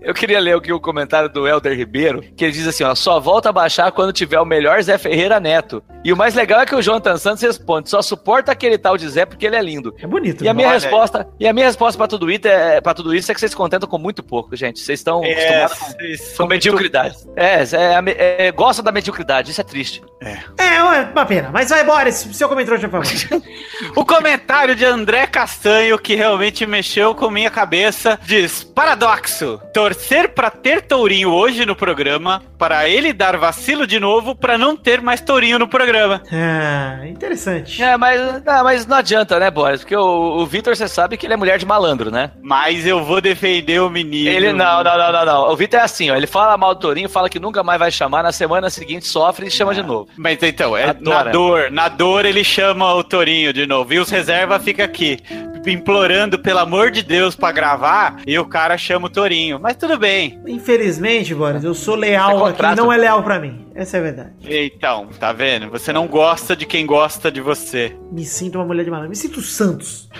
Eu queria ler aqui o comentário do Helder Ribeiro, que ele diz assim: ó, só volta a baixar quando tiver o melhor Zé Ferreira Neto. E o mais legal é que o Jonathan Santos responde: só suporta aquele tal de Zé porque ele é lindo. É bonito. E a né? minha aí. resposta, e a minha resposta para tudo isso é para tudo isso é que vocês se contentam com muito pouco, gente. Vocês estão É, acostumados com, com são mediocridade. É, é, é, é, gosta da mediocridade, isso é triste. É, é uma pena. Mas vai, Boris. Seu comentário, por favor. [laughs] O comentário de André Castanho, que realmente mexeu com minha cabeça, diz: Paradoxo, torcer pra ter Tourinho hoje no programa, para ele dar vacilo de novo, pra não ter mais Tourinho no programa. [laughs] Ah, interessante. É, mas não, mas não adianta, né, Boris? Porque o, o Vitor, você sabe que ele é mulher de malandro, né? Mas eu vou defender o menino. Ele não, não, não, não, não. O Vitor é assim, ó. Ele fala mal do Tourinho, fala que nunca mais vai chamar, na semana seguinte sofre e chama de novo. Mas então, é, Adora. na dor, na dor ele chama o Torinho de novo. E os reserva fica aqui, implorando pelo amor de Deus pra gravar, e o cara chama o Torinho. Mas tudo bem. Infelizmente, Boris, eu sou leal é aqui, contrato. não é leal pra mim. Essa é a verdade. Então, tá vendo? Você não gosta de quem gosta de você. Me sinto uma mulher de malandro. Me sinto Santos. [laughs]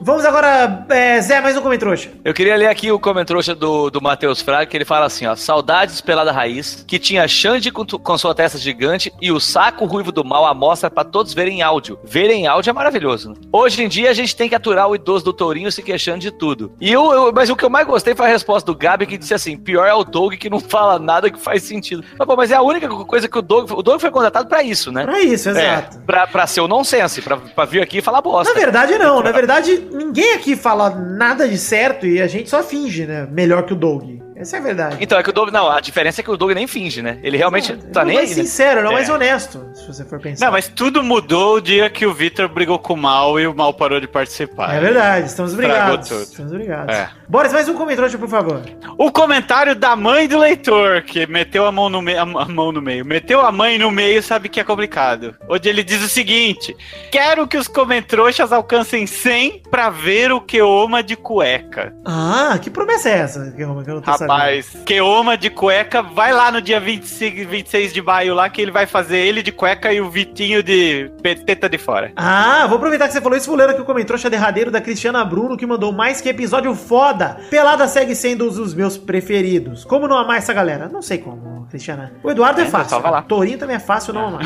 Vamos agora, é, Zé, mais um comentário. Eu queria ler aqui o comentário do, do Matheus Fraga, que ele fala assim, ó. Saudades pelada raiz, que tinha Xande com, com sua testa gigante e o saco ruivo do mal à mostra pra todos verem em áudio. Verem em áudio é maravilhoso, né? Hoje em dia a gente tem que aturar o idoso do Tourinho se queixando de tudo. E eu, eu- mas o que eu mais gostei foi a resposta do Gabi, que disse assim, pior é o Doug que não [laughs] fala nada que faz sentido. Mas, pô, mas é a única coisa que o Doug... O Doug foi contratado pra isso, né? Pra isso, É, exato. pra, pra ser o nonsense, pra, pra vir aqui e falar bosta. Na verdade, não. [laughs] Na verdade, ninguém aqui fala nada de certo e a gente só finge, né? Melhor que o Doug. Essa é a verdade. Então, é que o Doug. Não, a diferença é que o Doug nem finge, né? Ele realmente tá Não, nem mais aí. né? sincero, não É. mais honesto, se você for pensar. Não, mas tudo mudou o dia que o Vitor brigou com o Mal e o Mal parou de participar. É verdade, estamos brigados. Estamos brigados. É. Boris, mais um comentário, por favor. O comentário da mãe do leitor, que meteu a mão no meio, a mão no meio, meteu a mãe no meio, sabe que é complicado. Onde ele diz o seguinte: Quero que os comentroxas alcancem 100 pra ver o que oma de cueca. Ah, que promessa é essa? Que eu, que eu não tô Rapaz, Mas Keoma de cueca, vai lá no dia 25, 26 de maio lá que ele vai fazer ele de cueca e o Vitinho de pe- teta de fora. Ah, vou aproveitar que você falou isso, vou ler aqui o comentário derradeiro da Cristiana Bruno, que mandou mais que episódio foda. Pelada segue sendo um dos meus preferidos. Como não amar essa galera? Não sei como, Cristiana. O Eduardo é, É, fácil. só vai lá. Torinho também é fácil não [laughs] amar.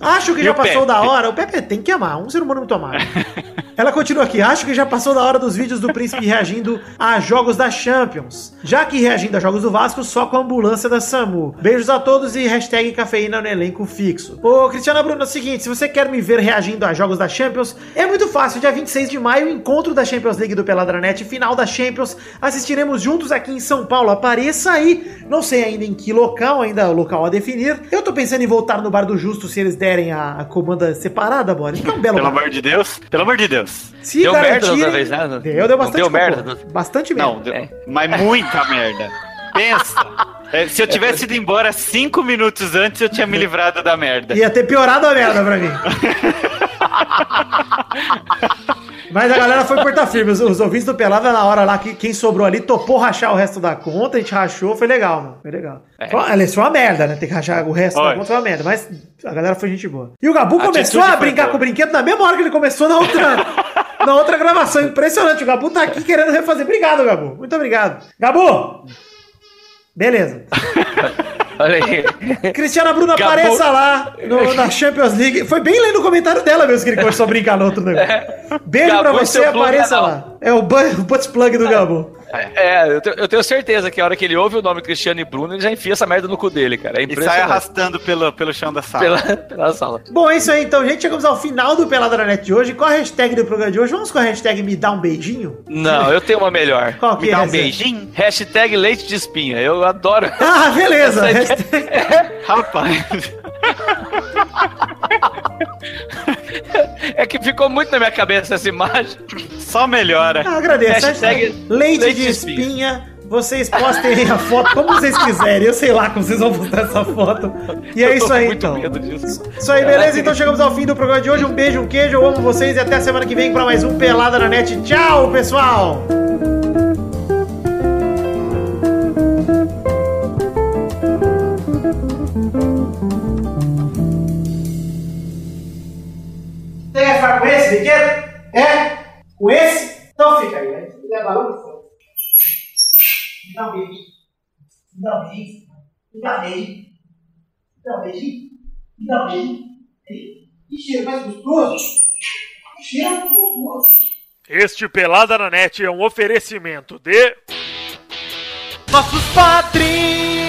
Acho que E já o passou Pepe? da hora. O Pepe tem que amar, um ser humano muito amável. [laughs] Ela continua aqui. Acho que já passou da hora dos vídeos do Príncipe reagindo a jogos da Champions. Já que reagindo a jogos do Vasco só com a ambulância da SAMU. Beijos a todos e hashtag cafeína no elenco fixo. Ô, Cristiana Bruno, é o seguinte, se você quer me ver reagindo a jogos da Champions, é muito fácil. Dia 26 de maio, encontro da Champions League do Peladranet, final da Champions. Assistiremos juntos aqui em São Paulo. Apareça aí. Não sei ainda em que local, ainda é o local a definir. Eu tô pensando em voltar no Bar do Justo se eles derem a, a comanda separada, Boris. Que é um belo Pelo bar. amor de Deus. Pelo amor de Deus. Se Deu merda outra vez, né? Deu, deu bastante deu merda? Bastante merda. Não, deu- mas muita merda. Pensa. [laughs] É, se eu tivesse ido embora cinco minutos antes, eu tinha me livrado da merda. Ia ter piorado a merda pra mim. [laughs] Mas a galera foi portar firme. Os, os ouvintes do Pelada, na hora lá, que quem sobrou ali topou rachar o resto da conta. A gente rachou, foi legal, mano. Foi legal. Foi, aliás, foi uma merda, né? Ter que rachar o resto da Foi. conta foi uma merda. Mas a galera foi gente boa. E o Gabu A começou a brincar boa. com o brinquedo na mesma hora que ele começou na outra, na outra gravação. Impressionante. O Gabu tá aqui querendo refazer. Obrigado, Gabu. Muito obrigado. Gabu! Beleza. [laughs] Olha aí. Cristiana Bruna, Gabu- apareça lá no- na Champions League. Foi bem lendo o comentário dela mesmo que ele começou a brincar no outro negócio. [laughs] Beijo Gabu pra é você, apareça lá. É o, bu- o butt plug do Gabu. É, eu, te- eu tenho certeza que a hora que ele ouve o nome Cristiano e Bruno, ele já enfia essa merda no cu dele, cara. É E sai arrastando pelo, pelo chão da sala. Pela, pela sala. Bom, é isso aí então, gente. Chegamos ao final do Pelada na Net de hoje. Qual a hashtag do programa de hoje? Vamos com a hashtag Me Dá um Beijinho? Não, eu tenho uma melhor. Qual que Me é dá um beijinho? Hashtag leite de espinha. Eu adoro. Ah, beleza. [laughs] É- Hashtag- Rapaz. É que ficou muito na minha cabeça essa imagem. Só melhora. Ah, agradeço. Hashtag leite, leite de de espinha. Vocês postem a foto como vocês quiserem. Eu sei lá como vocês vão postar essa foto. E é isso aí muito então. medo disso. Isso aí, beleza? Então chegamos ao fim do programa de hoje. Um beijo, um queijo, eu amo vocês e até a semana que vem para mais um Pelada na Net. Tchau, pessoal! Ficar com esse, brinquedo? É? Com esse? Então fica aí, né? Se quiser barulho, foi. Me dá um beijo. Me dá um beijo. Me dá um beijo. Me dá um beijinho. Me dá um beijinho. Que cheiro mais gostoso. Que cheiro mais gostoso. Este Pelada na Net é um oferecimento de. Nossos padrinhos!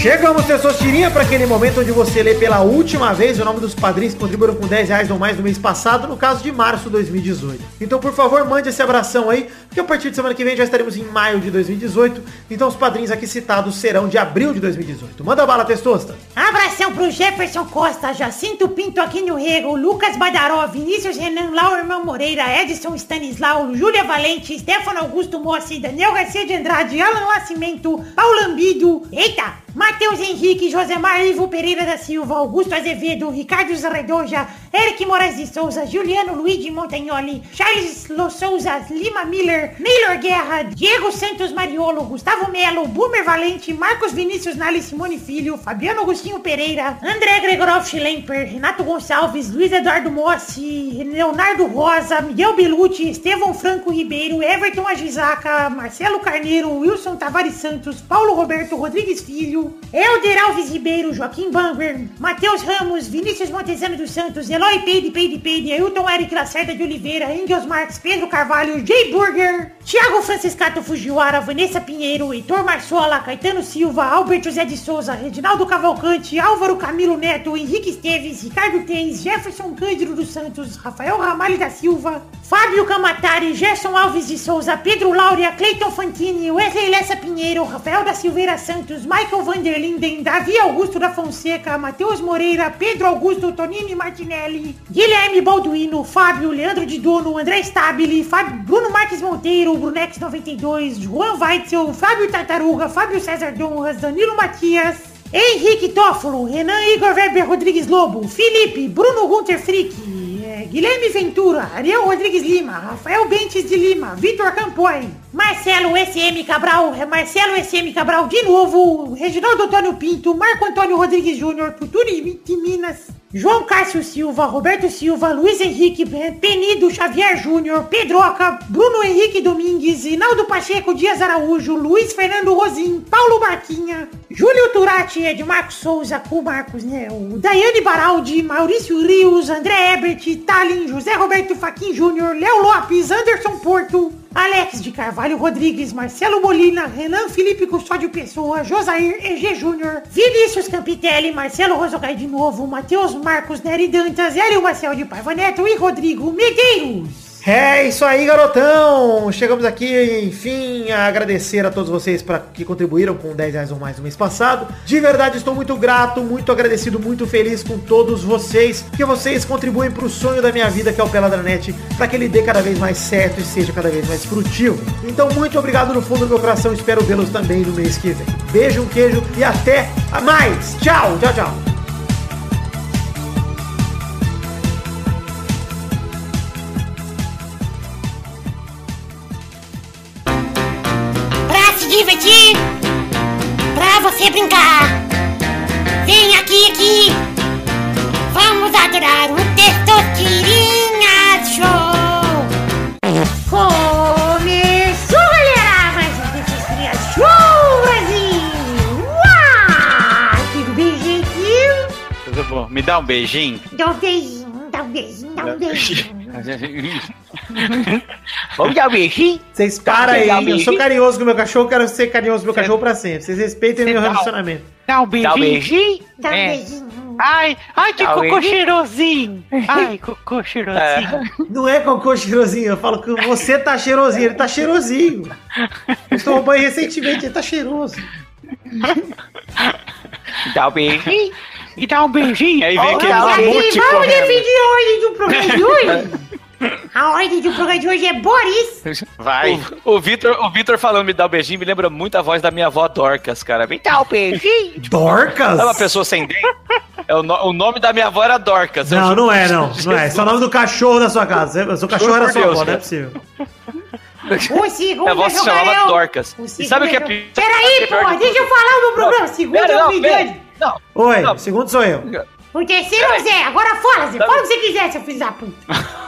Chegamos, Testosterinha, para aquele momento onde você lê pela última vez o nome dos padrinhos que contribuíram com 10 reais ou mais no mês passado, no caso de março de 2018. Então, por favor, mande esse abração aí, porque a partir de semana que vem já estaremos em maio de 2018. Então, os padrinhos aqui citados serão de abril de 2018. Manda bala, Testosta! Abração pro Jefferson Costa, Jacinto Pinto aqui no Rego, Lucas Badaró, Vinícius Renan, Laurman Moreira, Edson Stanislau, Júlia Valente, Stefano Augusto Mossi, Daniel Garcia de Andrade, Alan Nascimento, Paulo Ambido, eita, Matheus Henrique, Josemar Ivo Pereira da Silva, Augusto Azevedo, Ricardo Zarredoja, Eric Moraes de Souza, Juliano Luigi Montagnoli, Charles Lo Souza, Lima Miller, Neylor Guerra, Diego Santos Mariolo, Gustavo Melo, Boomer Valente, Marcos Vinícius Nali Simone Filho, Fabiano Agostinho Pereira, André Gregorov Schlemper, Renato Gonçalves, Luiz Eduardo Mossi, Leonardo Rosa, Miguel Belucci, Estevão Franco Ribeiro, Everton Agisaca, Marcelo Carneiro, Wilson Tavares Santos, Paulo Roberto Rodrigues Filho, Helder Alves Ribeiro, Joaquim Banger, Matheus Ramos, Vinícius Montezano dos Santos, Eloy Peide, Peide, Peide, Ailton Eric Lacerda de Oliveira, Engels Marques, Pedro Carvalho, Jay Burger, Thiago Franciscato Fujiwara, Vanessa Pinheiro, Heitor Marçola, Caetano Silva, Albert José de Souza, Reginaldo Cavalcante, Álvaro Camilo Neto, Henrique Esteves, Ricardo Teis, Jefferson Cândido dos Santos, Rafael Ramalho da Silva, Fábio Camatari, Gerson Alves de Souza, Pedro Laura, Cleiton Fantini, Wesley Lessa Pinheiro, Rafael da Silveira Santos, Michael Vanderlinden, Davi Augusto da Fonseca, Matheus Moreira, Pedro Augusto Tonini Martinelli, Guilherme Balduino, Fábio, Leandro de Dono, André Stabile, Fábio, Bruno Marques Monteiro, Brunex 92, Juan Weitzel, Fábio Tartaruga, Fábio César Donras, Danilo Matias, Henrique Toffolo, Renan Igor Weber Rodrigues Lobo, Felipe, Bruno Gunter Frick, é, Guilherme Ventura, Ariel Rodrigues Lima, Rafael Bentes de Lima, Vitor Campoy, Marcelo SM Cabral, é Marcelo SM Cabral de novo, Reginaldo Antônio Pinto, Marco Antônio Rodrigues Júnior, Futuro de Minas, João Cássio Silva, Roberto Silva, Luiz Henrique Penido Xavier Júnior, Pedroca, Bruno Henrique Domingues, Inaldo Pacheco Dias Araújo, Luiz Fernando Rosim, Paulo Barquinha, Júlio Turati, Ed Marcos Souza, com Marcos, né? O Daiane Baraldi, Maurício Rios, André Ebert, Talin, José Roberto Faquin Júnior, Léo Lopes, Anderson Porto, Alex de Carvalho Rodrigues, Marcelo Molina, Renan Felipe Custódio Pessoa, Josair EG Júnior, Vinícius Campitelli, Marcelo Rosogai de novo, Matheus Marcos Nery Dantas, Hélio Marcel de Paiva Neto e Rodrigo Medeiros. É isso aí, garotão! Chegamos aqui, enfim, a agradecer a todos vocês pra, que contribuíram com 10 reais ou mais no mês passado. De verdade, estou muito grato, muito agradecido, muito feliz com todos vocês, que vocês contribuem pro sonho da minha vida, que é o Peladranet, para que ele dê cada vez mais certo e seja cada vez mais frutivo. Então, muito obrigado no fundo do meu coração, espero vê-los também no mês que vem. Beijo, um queijo e até mais! Tchau, tchau, tchau! Divertir, pra você brincar. Vem aqui, aqui. Vamos adorar o Testosterinha Show. Começou, galera! Mais um Testosterinha Show, Brasil! Uau! Tudo bem, gente? Tudo bom. Me dá um beijinho. Dá um beijinho, dá um beijinho, dá um beijinho. Vamos dar um beijinho? Vocês param aí, um eu sou carinhoso com o meu cachorro, quero ser carinhoso com o meu cachorro pra sempre. Vocês respeitem o meu dá um- relacionamento. Dá um Dá um beijinho? Dá um É. beijinho. Ai, ai, que um cocô cheirosinho. Ai, cocô cheirosinho. Não é cocô cheirosinho, eu falo que você tá cheirosinho, ele tá cheirosinho. Eu tomou banho recentemente, ele tá cheiroso. Dá um beijinho? E dá um beijinho. Aí vem aquele um Aqui, mamute vamos definir a ordem do programa de hoje. [laughs] A ordem do programa de hoje é Boris. Vai. O, o Vitor, o Vitor falando me dá um beijinho me lembra muito a voz da minha avó Dorcas, cara. Me dá um beijinho. [laughs] Dorcas? É uma pessoa sem dente? É o, no- o nome da minha avó era Dorcas. Não, não é, não. Não é. Esse é o nome do cachorro da sua casa. O seu cachorro Juro era sua Deus, avó, não é possível. O segundo Minha avó se chamava Dorcas. O E segundo sabe o que é pior? Peraí, de deixa eu falar o meu programa. O segundo Pera, é o não. Miguel. Não, Oi, Não. segundo sou eu. O terceiro é o Zé. Agora fala, Zé. Fala o que você quiser, seu filho da puta. [laughs]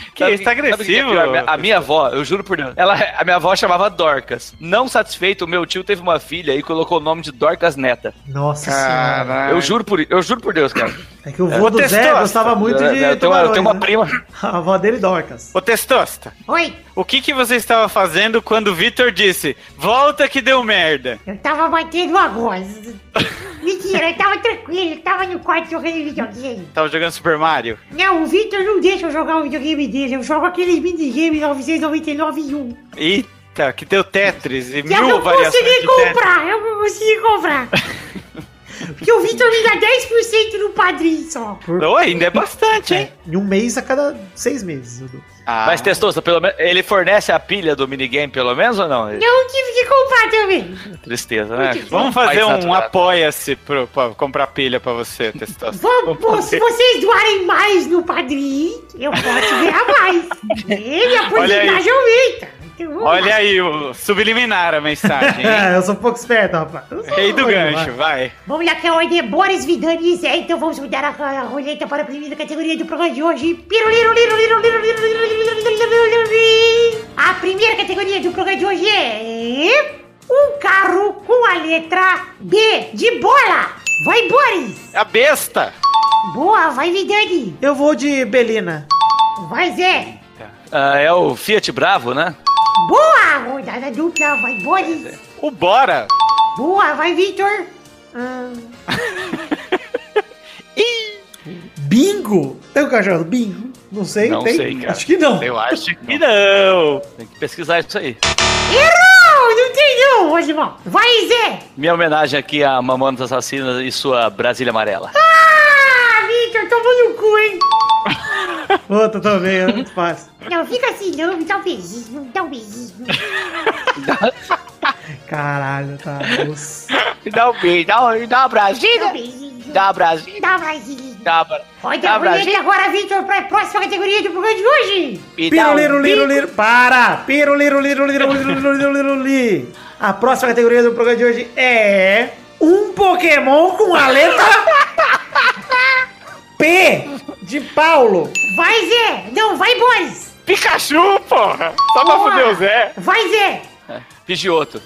Que isso, tá sabe o que é agressivo. pior? A minha- avó, eu juro por Deus, ela, a minha avó chamava Dorcas. Não satisfeito, o meu tio teve uma filha e colocou o nome de Dorcas Neta. Nossa senhora. Eu juro por, eu juro por Deus, cara. É que o vô do Zé Testosta. gostava muito de eu, tenho uma, eu tenho uma né? prima. [laughs] A avó dele, Dorcas. Ô, Testosta, Oi, o que que você estava fazendo quando o Vitor disse volta que deu merda? eu tava batendo agora. [laughs] Mentira, eu tava tranquilo. Eu tava no quarto jogando videogame. Tava jogando Super Mario? Não, o Victor não deixa eu jogar o videogame dele. Eu jogo aquele minigame 999 e 1. Eita, que deu Tetris e Que eu mil não variações consegui de Tetris. comprar, eu não consegui comprar. Porque o Victor me dá 10% no padrinho só. Ô, ainda é bastante, hein? Em um mês a cada seis meses. eu dou. Ah, Mas Testosta, pelo menos, ele fornece a pilha do minigame, pelo menos ou não? Eu tive que comprar também. Tristeza, né? Vamos fazer um apoia-se pra comprar pilha pra você, Testosta. Vamos, pô, se vocês doarem mais no padrinho, eu posso ganhar mais. [laughs] E a Olha aí. porcentagem aumenta. Olha aí, o subliminar a mensagem. eu sou um pouco esperto, rapaz. Rei do gancho, vai. Vamos lá, que é o de Boris Vidani. É, então vamos mudar a, a roleta para a primeira categoria do programa de hoje. A primeira categoria do programa de hoje é. Um carro com a letra B de bola. Vai, Boris! A besta! Boa, vai, Vidani! Eu vou de Belina. Vai, Zé! Ah, é o Fiat Bravo, né? Boa, rodada dupla, vai, Boris. O Bora! Boa, vai, Victor. Ah, [laughs] Bingo? Tem um cachorro? Bingo? Não sei, Não tem? sei, cara. Acho que não. Eu acho que não! Tem que pesquisar isso aí. Errou! Não tem não, Osmar. Vai, Zé. Minha homenagem aqui a Mamonas Assassinas e sua Brasília Amarela. Ah, Puta, também, é muito fácil. Não, fica assim não, me dá um beijinho, me dá um beijinho. [laughs] Caralho, tá. Nossa. Dá um beijo, dá, um- dá uma Me dá um beijinho. Dá uma Brasília. Dá um beijinho. Tá, bra- Roda a vinheta agora, Vitor, pra próxima categoria do programa de hoje. Me dá um Piruliro, liro, liro. Para! Piruliro, liro, liro, liro, liro, liro, liro, li. A próxima categoria do programa de hoje é um Pokémon com a letra P de Paulo. Vai, Zé. Não, vai, Boris. Pikachu, porra! Só pra Boa. fuder o Zé. Vai, Zé. Pidgeotto.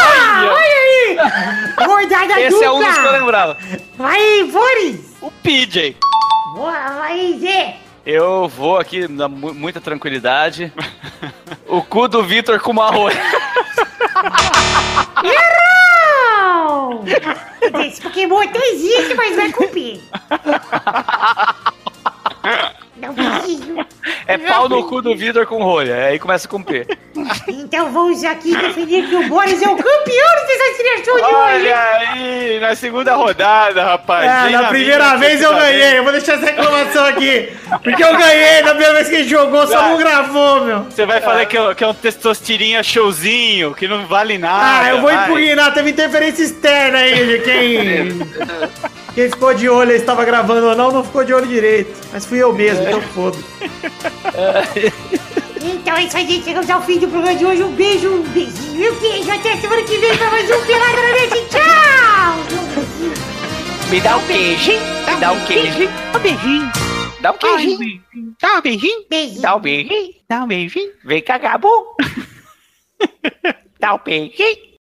Ah, olha aí. Rodada Esse é um dos que eu dupla. lembrava. Vai, Boris. O PJ. Boa, vai, Zé. Eu vou aqui na mu- muita tranquilidade. [laughs] O cu do Vitor com uma rolha. [laughs] Errou! Esse Pokémon até existe, mas vai com [laughs] P. Não preciso. É pau no cu do Vitor com rolha. Aí começa com P. Então vamos aqui definir que o Boris é o campeão dessa seleção de hoje. Olha aí, na segunda rodada, rapaz. É, na primeira vez eu ganhei. Eu vou deixar essa reclamação aqui. Porque eu ganhei na primeira vez que gente jogou, só Vai. não gravou, meu. Você vai falar que é, que é um testostirinha showzinho, que não vale nada. Ah, eu vou vai. impugnar. Teve interferência externa aí de quem. [laughs] Quem ficou de olho, ele estava gravando ou não, não ficou de olho direito. Mas fui eu mesmo, então foda. Então é isso aí, gente. Chegamos ao fim do programa de hoje. Um beijo, um beijinho e um queijo. Até semana que vem pra mais um Pelada na Net. Tchau! Me dá um beijo. Me dá um queijo. Um beijinho. Dá um queijo. Dá um beijinho. Beijinho. Dá um beijo. Dá um beijo. Vem cagar bom. Dá um beijo.